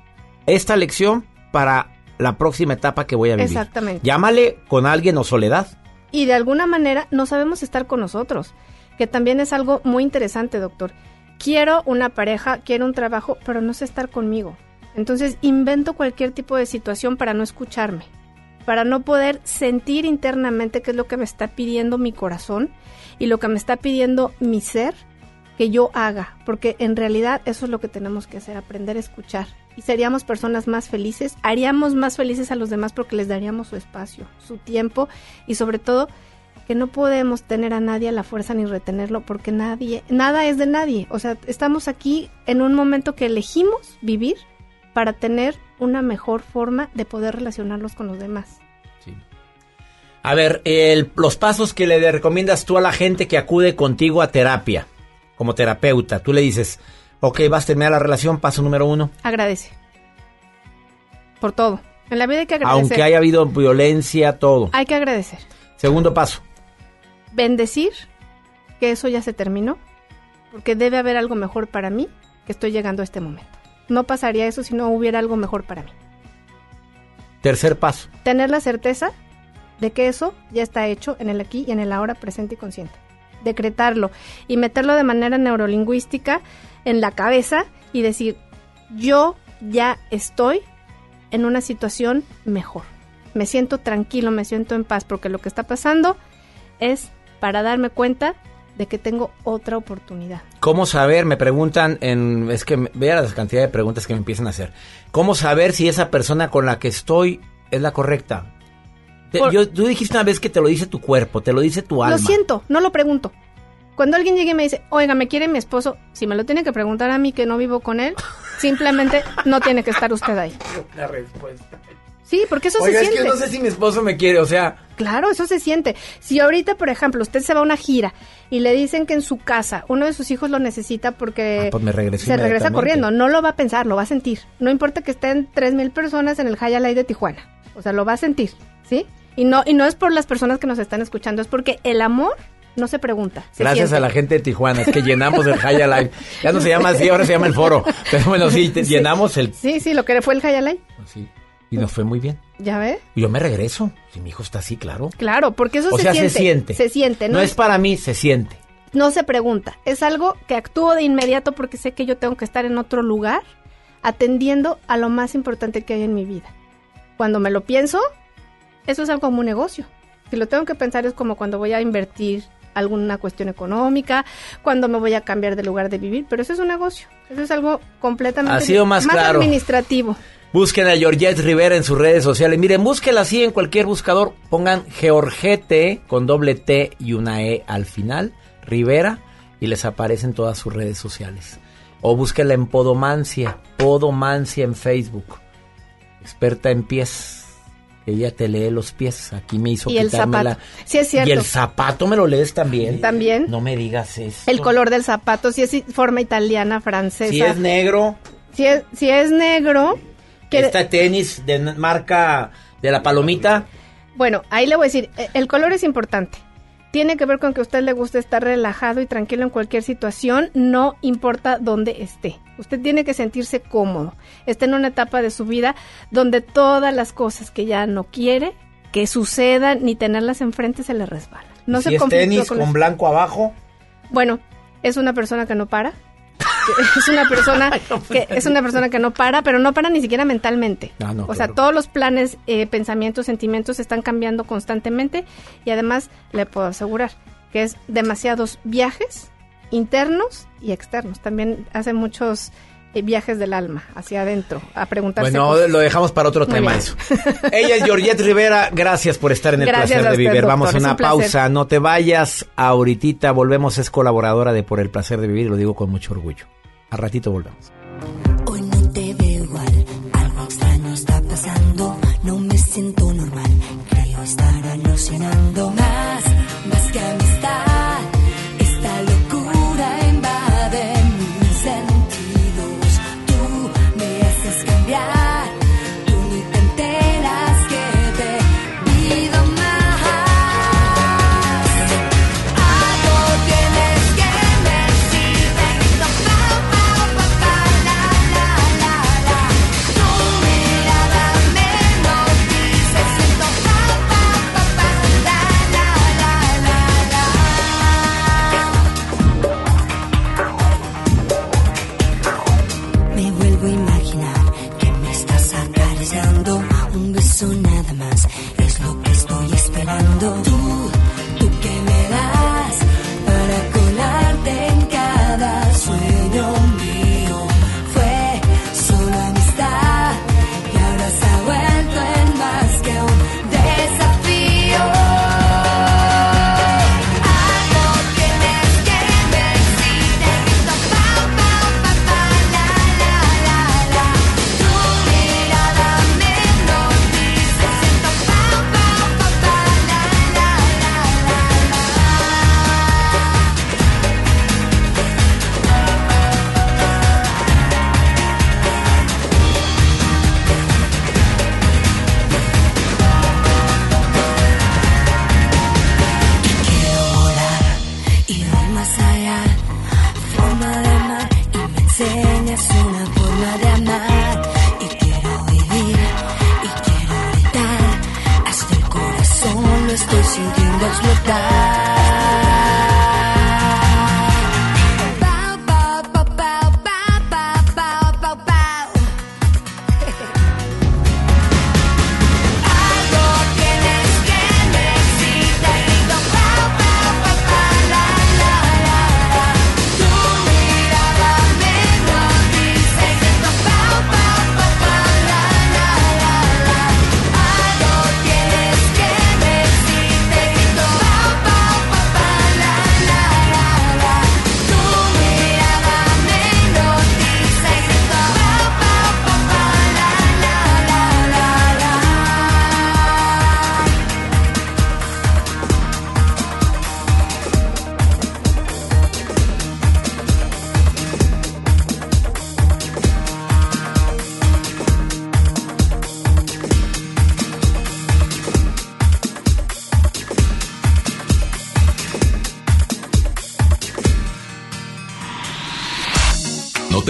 esta lección para la próxima etapa que voy a vivir. Exactamente. Llámale con alguien o soledad. y de alguna manera no sabemos estar con nosotros, que también es algo muy interesante, doctor. Quiero una pareja, quiero un trabajo, pero no sé estar conmigo. Entonces invento cualquier tipo de situación para no escucharme, para no poder sentir internamente qué es lo que me está pidiendo mi corazón y lo que me está pidiendo mi ser que yo haga, porque en realidad eso es lo que tenemos que hacer, aprender a escuchar. Y seríamos personas más felices, haríamos más felices a los demás porque les daríamos su espacio, su tiempo y sobre todo que no podemos tener a nadie a la fuerza ni retenerlo porque nadie, nada es de nadie. O sea, estamos aquí en un momento que elegimos vivir para tener una mejor forma de poder relacionarnos con los demás. A ver, los pasos que le recomiendas tú a la gente que acude contigo a terapia, como terapeuta. Tú le dices, ok, vas a terminar la relación, paso número uno. Agradece. Por todo. En la vida hay que agradecer. Aunque haya habido violencia, todo. Hay que agradecer. Segundo paso. Bendecir que eso ya se terminó, porque debe haber algo mejor para mí que estoy llegando a este momento. No pasaría eso si no hubiera algo mejor para mí. Tercer paso. Tener la certeza de que eso ya está hecho en el aquí y en el ahora presente y consciente. Decretarlo y meterlo de manera neurolingüística en la cabeza y decir, yo ya estoy en una situación mejor. Me siento tranquilo, me siento en paz, porque lo que está pasando es para darme cuenta de que tengo otra oportunidad. ¿Cómo saber? Me preguntan en... Es que vea la cantidad de preguntas que me empiezan a hacer. ¿Cómo saber si esa persona con la que estoy es la correcta? Te- Por- yo, tú dijiste una vez que te lo dice tu cuerpo, te lo dice tu alma. Lo siento, no lo pregunto. Cuando alguien llegue y me dice, oiga, me quiere mi esposo, si me lo tiene que preguntar a mí que no vivo con él, simplemente no tiene que estar usted ahí. La respuesta. Sí, porque eso Oiga, se es siente. que no sé si mi esposo me quiere, o sea... Claro, eso se siente. Si ahorita, por ejemplo, usted se va a una gira y le dicen que en su casa uno de sus hijos lo necesita porque Ah, pues me regreso se regresa corriendo, no lo va a pensar, lo va a sentir. No importa que estén tres mil personas en el High Light de Tijuana, o sea, lo va a sentir, ¿sí? Y no y no es por las personas que nos están escuchando, es porque el amor no se pregunta. se Gracias siente. a la gente de Tijuana, es que llenamos el High Life. Ya no se llama así, ahora se llama el foro. Pero bueno, sí, te- Sí. llenamos el... Sí, sí, lo que fue el High Light, Sí, y nos fue muy bien. ¿ya ve? Y Yo me regreso, si mi hijo está así, claro. Claro, porque eso o se sea, siente. se siente. Se siente, No es para mí, se siente. no se pregunta. Es algo que actúo de inmediato porque sé que yo tengo que estar en otro lugar atendiendo a lo más importante que hay en mi vida. Cuando me lo pienso, eso es algo como un negocio. Si lo tengo que pensar es como cuando voy a invertir alguna cuestión económica, cuando me voy a cambiar de lugar de vivir, pero eso es un negocio. Eso es algo completamente Ha sido más claro. administrativo. Busquen a Georgette Rivera en sus redes sociales. Miren, búsquela así en cualquier buscador. Pongan Georgette con doble T y una E al final, Rivera, y les aparecen todas sus redes sociales. O búsquela en Podomancia, Podomancia en Facebook. Experta en pies. Ella te lee los pies. Aquí me hizo Y el quitarme zapato. la- Sí, es cierto. Y el zapato me lo lees también. También. No me digas eso. El color del zapato, si es forma italiana, francesa. Si es negro, Si es, si es negro, quiere- este tenis de marca de la palomita. bueno, ahí le voy a decir, eh, el color es importante. Tiene que ver con que a usted le guste estar relajado y tranquilo en cualquier situación, no importa dónde esté. Usted tiene que sentirse cómodo. Está en una etapa de su vida donde todas las cosas que ya no quiere que sucedan ni tenerlas enfrente se le resbalan. No si se es tenis con con blanco abajo. Bueno, es una persona que no para. que Es una persona que es una persona que no para, pero no para ni siquiera mentalmente. Ah, no, o sea, claro. todos los planes, eh, pensamientos, sentimientos están cambiando constantemente y además le puedo asegurar que es demasiados viajes internos y externos. También hace muchos eh, viajes del alma hacia adentro a preguntarse. Bueno, cosas. lo dejamos para otro Muy tema bien. eso. Ella es Georgette Rivera, gracias por estar en el Gracias placer de usted, vivir. Vamos a una un pausa, no te vayas ahorita, volvemos, es colaboradora de Por el placer de vivir, y lo digo con mucho orgullo. A ratito volvemos. Hoy no te veo igual, algo extraño está pasando, no me siento normal, creo estar alucinando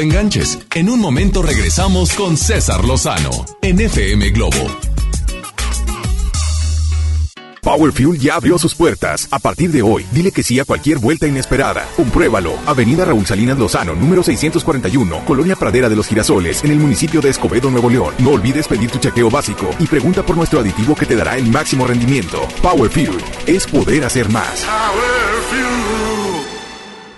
te enganches. En un momento regresamos con César Lozano en FM Globo. Power Fuel ya abrió sus puertas. A partir de hoy, dile que sí a cualquier vuelta inesperada. Compruébalo. Avenida Raúl Salinas Lozano, número 641, Colonia Pradera de los Girasoles, en el municipio de Escobedo, Nuevo León. No olvides pedir tu chequeo básico y pregunta por nuestro aditivo que te dará el máximo rendimiento. Power Fuel es poder hacer más.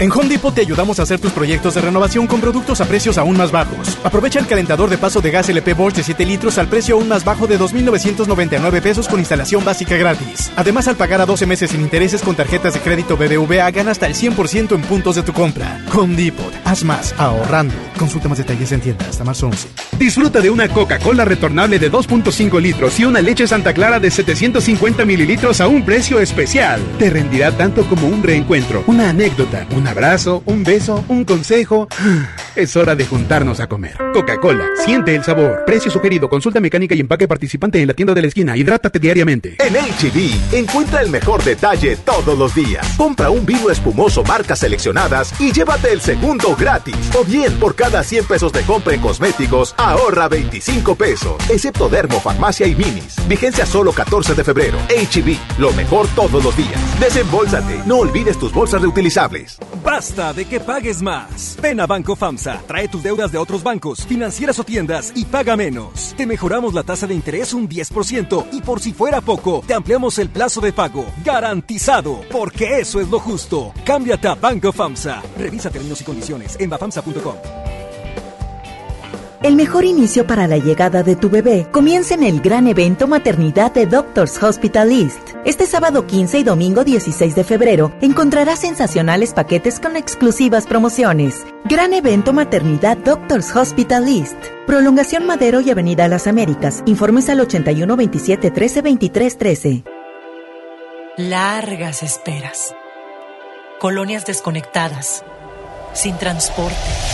En Home Depot te ayudamos a hacer tus proyectos de renovación con productos a precios aún más bajos. Aprovecha el calentador de paso de gas LP Bosch de 7 litros al precio aún más bajo de 2.999 pesos con instalación básica gratis. Además, al pagar a 12 meses sin intereses con tarjetas de crédito BBVA, gana hasta el 100% en puntos de tu compra. Home Depot, haz más ahorrando. Consulta más detalles en tienda hasta marzo 11. Disfruta de una Coca-Cola retornable de 2.5 litros y una leche Santa Clara de 750 mililitros a un precio especial. Te rendirá tanto como un reencuentro, una anécdota, un abrazo, un beso, un consejo. Es hora de juntarnos a comer. Coca-Cola, siente el sabor. Precio sugerido, consulta mecánica y empaque participante en la tienda de la esquina. Hidrátate diariamente. En HB, encuentra el mejor detalle todos los días. Compra un vino espumoso marcas seleccionadas y llévate el segundo gratis. O bien, por cada 100 pesos de compra en cosméticos, ahorra 25 pesos. Excepto Dermo, Farmacia y Minis. Vigencia solo 14 de febrero. HB, lo mejor todos los días. Desembolsate. No olvides tus bolsas reutilizables. Basta de que pagues más. Ven a Banco FAMSA, trae tus deudas de otros bancos, financieras o tiendas y paga menos. Te mejoramos la tasa de interés un 10% y por si fuera poco, te ampliamos el plazo de pago. Garantizado, porque eso es lo justo. Cámbiate a Banco FAMSA. Revisa términos y condiciones en bafamsa.com. El mejor inicio para la llegada de tu bebé comienza en el gran evento Maternidad de Doctors Hospital East. Este sábado 15 y domingo 16 de febrero encontrarás sensacionales paquetes con exclusivas promociones. Gran evento Maternidad Doctors Hospital East. Prolongación Madero y Avenida Las Américas. Informes al 81 27 13 23 13. Largas esperas. Colonias desconectadas. Sin transporte.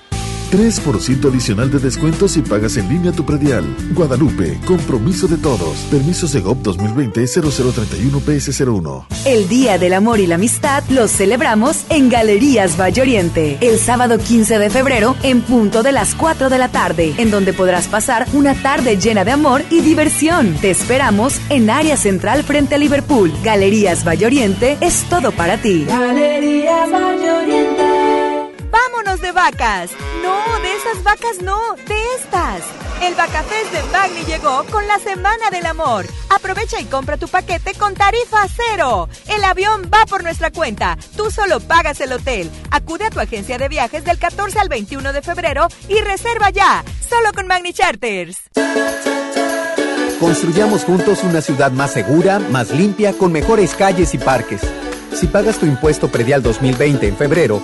3% adicional de descuento si pagas en línea tu predial. Guadalupe, compromiso de todos. Permisos de GOP 2020-0031-PS01. El Día del Amor y la Amistad los celebramos en Galerías Valle Oriente. El sábado 15 de febrero en punto de las 4 de la tarde, en donde podrás pasar una tarde llena de amor y diversión. Te esperamos en área central frente a Liverpool. Galerías Valle Oriente es todo para ti. Galerías Valle Oriente. ¡Vámonos de vacas! No, de esas vacas no, de estas. El Vacafest de Magni llegó con la Semana del Amor. Aprovecha y compra tu paquete con tarifa cero. El avión va por nuestra cuenta. Tú solo pagas el hotel. Acude a tu agencia de viajes del 14 al 21 de febrero y reserva ya. Solo con Magni Charters. Construyamos juntos una ciudad más segura, más limpia, con mejores calles y parques. Si pagas tu impuesto predial 2020 en febrero,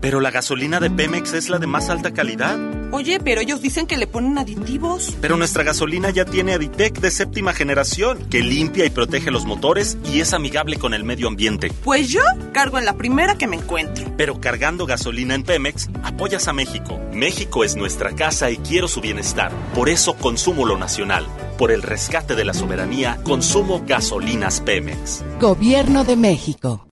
Pero la gasolina de Pemex es la de más alta calidad. Oye, pero ellos dicen que le ponen aditivos. Pero nuestra gasolina ya tiene Aditec de séptima generación, que limpia y protege los motores y es amigable con el medio ambiente. Pues yo cargo en la primera que me encuentro. Pero cargando gasolina en Pemex, apoyas a México. México es nuestra casa y quiero su bienestar. Por eso consumo lo nacional. Por el rescate de la soberanía, consumo gasolinas Pemex. Gobierno de México.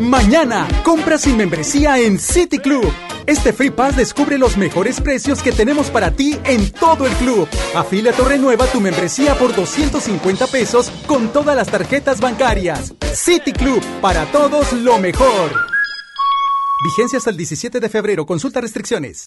Mañana, compra sin membresía en City Club. Este Free Pass descubre los mejores precios que tenemos para ti en todo el club. Afíliate o renueva tu membresía por 250 pesos con todas las tarjetas bancarias. City Club, para todos lo mejor. Vigencia hasta el 17 de febrero. Consulta restricciones.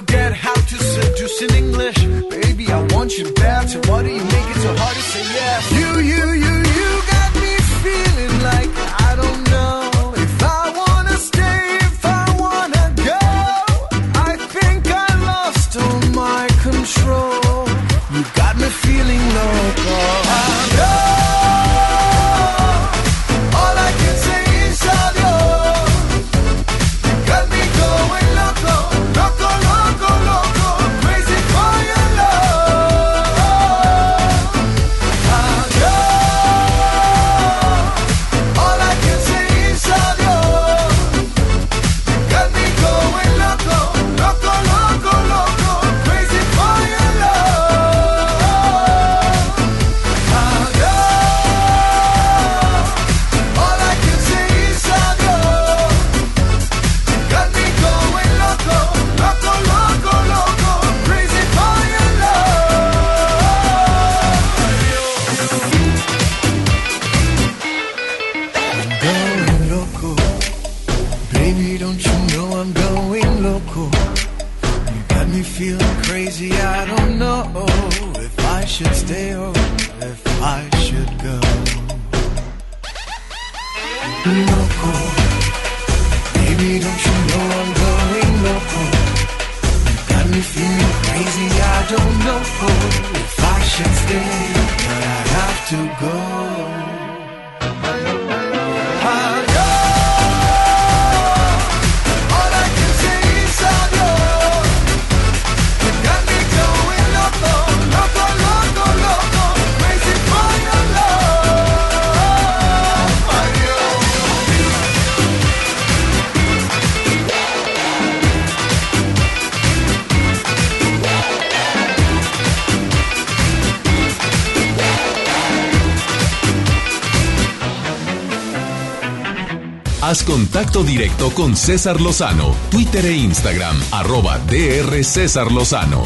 contacto directo con César Lozano, Twitter e Instagram, arroba DR César Lozano.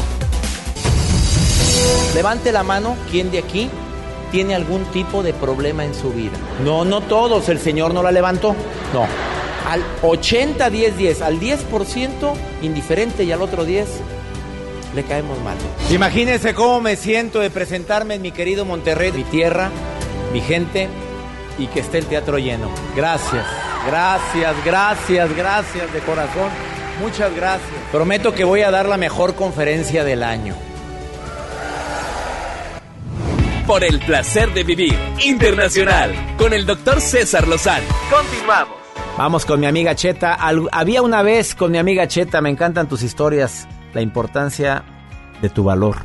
Levante la mano, ¿quién de aquí tiene algún tipo de problema en su vida? No, no todos, el Señor no la levantó. No. Al 80, 10, 10, al 10% indiferente y al otro 10 le caemos mal. Imagínense cómo me siento de presentarme en mi querido Monterrey, mi tierra, mi gente y que esté el teatro lleno. Gracias, gracias, gracias, gracias de corazón. Muchas gracias. Prometo que voy a dar la mejor conferencia del año. Por el placer de vivir internacional con el doctor César Lozano. Continuamos. Vamos con mi amiga Cheta. Al- había una vez con mi amiga Cheta, me encantan tus historias, la importancia de tu valor.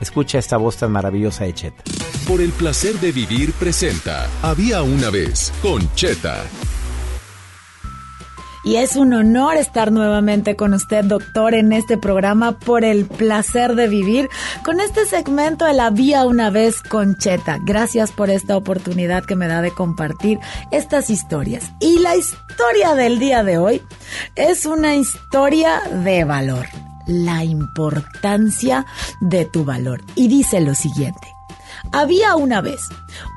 Escucha esta voz tan maravillosa de Cheta. Por el placer de vivir presenta Había una vez con Cheta. Y es un honor estar nuevamente con usted, doctor, en este programa por el placer de vivir con este segmento de la vía una vez con Cheta. Gracias por esta oportunidad que me da de compartir estas historias. Y la historia del día de hoy es una historia de valor. La importancia de tu valor. Y dice lo siguiente. Había una vez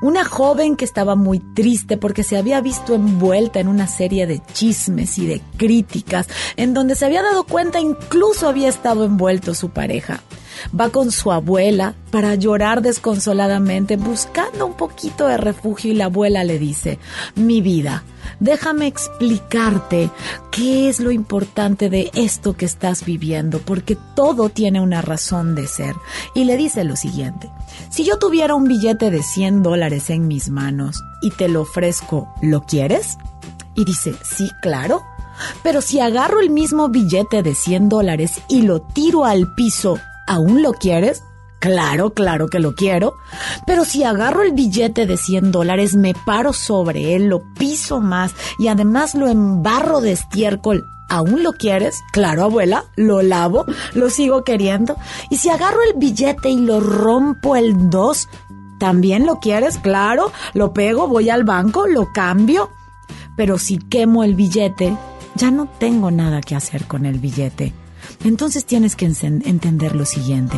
una joven que estaba muy triste porque se había visto envuelta en una serie de chismes y de críticas en donde se había dado cuenta incluso había estado envuelto su pareja. Va con su abuela para llorar desconsoladamente buscando un poquito de refugio y la abuela le dice, mi vida, déjame explicarte qué es lo importante de esto que estás viviendo, porque todo tiene una razón de ser. Y le dice lo siguiente, si yo tuviera un billete de 100 dólares en mis manos y te lo ofrezco, ¿lo quieres? Y dice, sí, claro. Pero si agarro el mismo billete de 100 dólares y lo tiro al piso, ¿aún lo quieres? Claro, claro que lo quiero. Pero si agarro el billete de 100 dólares, me paro sobre él, lo piso más y además lo embarro de estiércol, ¿Aún lo quieres? Claro, abuela, lo lavo, lo sigo queriendo. Y si agarro el billete y lo rompo el dos, ¿también lo quieres? Claro, lo pego, voy al banco, lo cambio. Pero si quemo el billete, ya no tengo nada que hacer con el billete. Entonces tienes que entender lo siguiente.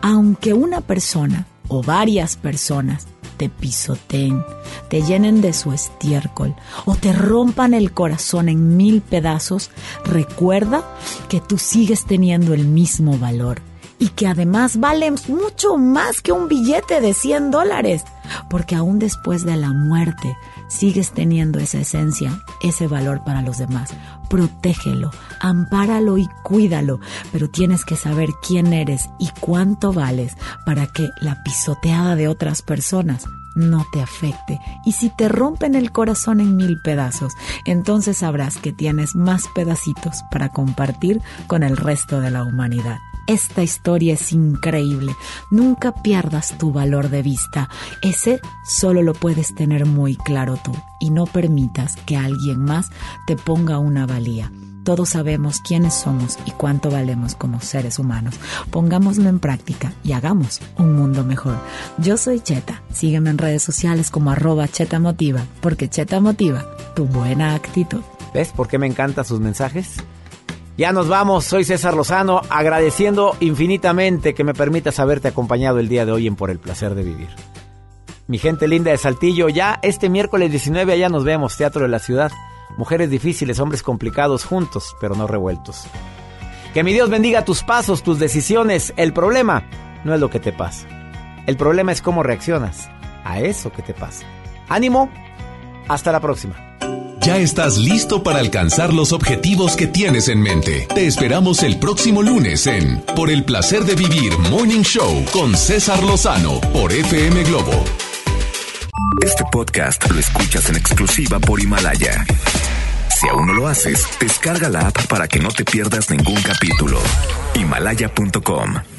Aunque una persona o varias personas te pisoteen, te llenen de su estiércol o te rompan el corazón en mil pedazos, recuerda que tú sigues teniendo el mismo valor y que además vale mucho más que un billete de 100 dólares, porque aún después de la muerte sigues teniendo esa esencia, ese valor para los demás. Protégelo, ampáralo y cuídalo, pero tienes que saber quién eres y cuánto vales para que la pisoteada de otras personas no te afecte. Y si te rompen el corazón en mil pedazos, entonces sabrás que tienes más pedacitos para compartir con el resto de la humanidad. Esta historia es increíble. Nunca pierdas tu valor de vista. Ese solo lo puedes tener muy claro tú y no permitas que alguien más te ponga una valía. Todos sabemos quiénes somos y cuánto valemos como seres humanos. Pongámoslo en práctica y hagamos un mundo mejor. Yo soy Cheta. Sígueme en redes sociales como arroba Cheta Motiva, porque Cheta Motiva tu buena actitud. ¿Ves por qué me encantan sus mensajes? Ya nos vamos, soy César Lozano, agradeciendo infinitamente que me permitas haberte acompañado el día de hoy en Por el Placer de Vivir. Mi gente linda de Saltillo, ya este miércoles 19 allá nos vemos, Teatro de la Ciudad. Mujeres difíciles, hombres complicados, juntos, pero no revueltos. Que mi Dios bendiga tus pasos, tus decisiones. El problema no es lo que te pasa. El problema es cómo reaccionas a eso que te pasa. Ánimo, hasta la próxima. Ya estás listo para alcanzar los objetivos que tienes en mente. Te esperamos el próximo lunes en Por el placer de vivir Morning Show con César Lozano por FM Globo. Este podcast lo escuchas en exclusiva por Himalaya. Si aún no lo haces, descarga la app para que no te pierdas ningún capítulo. Himalaya.com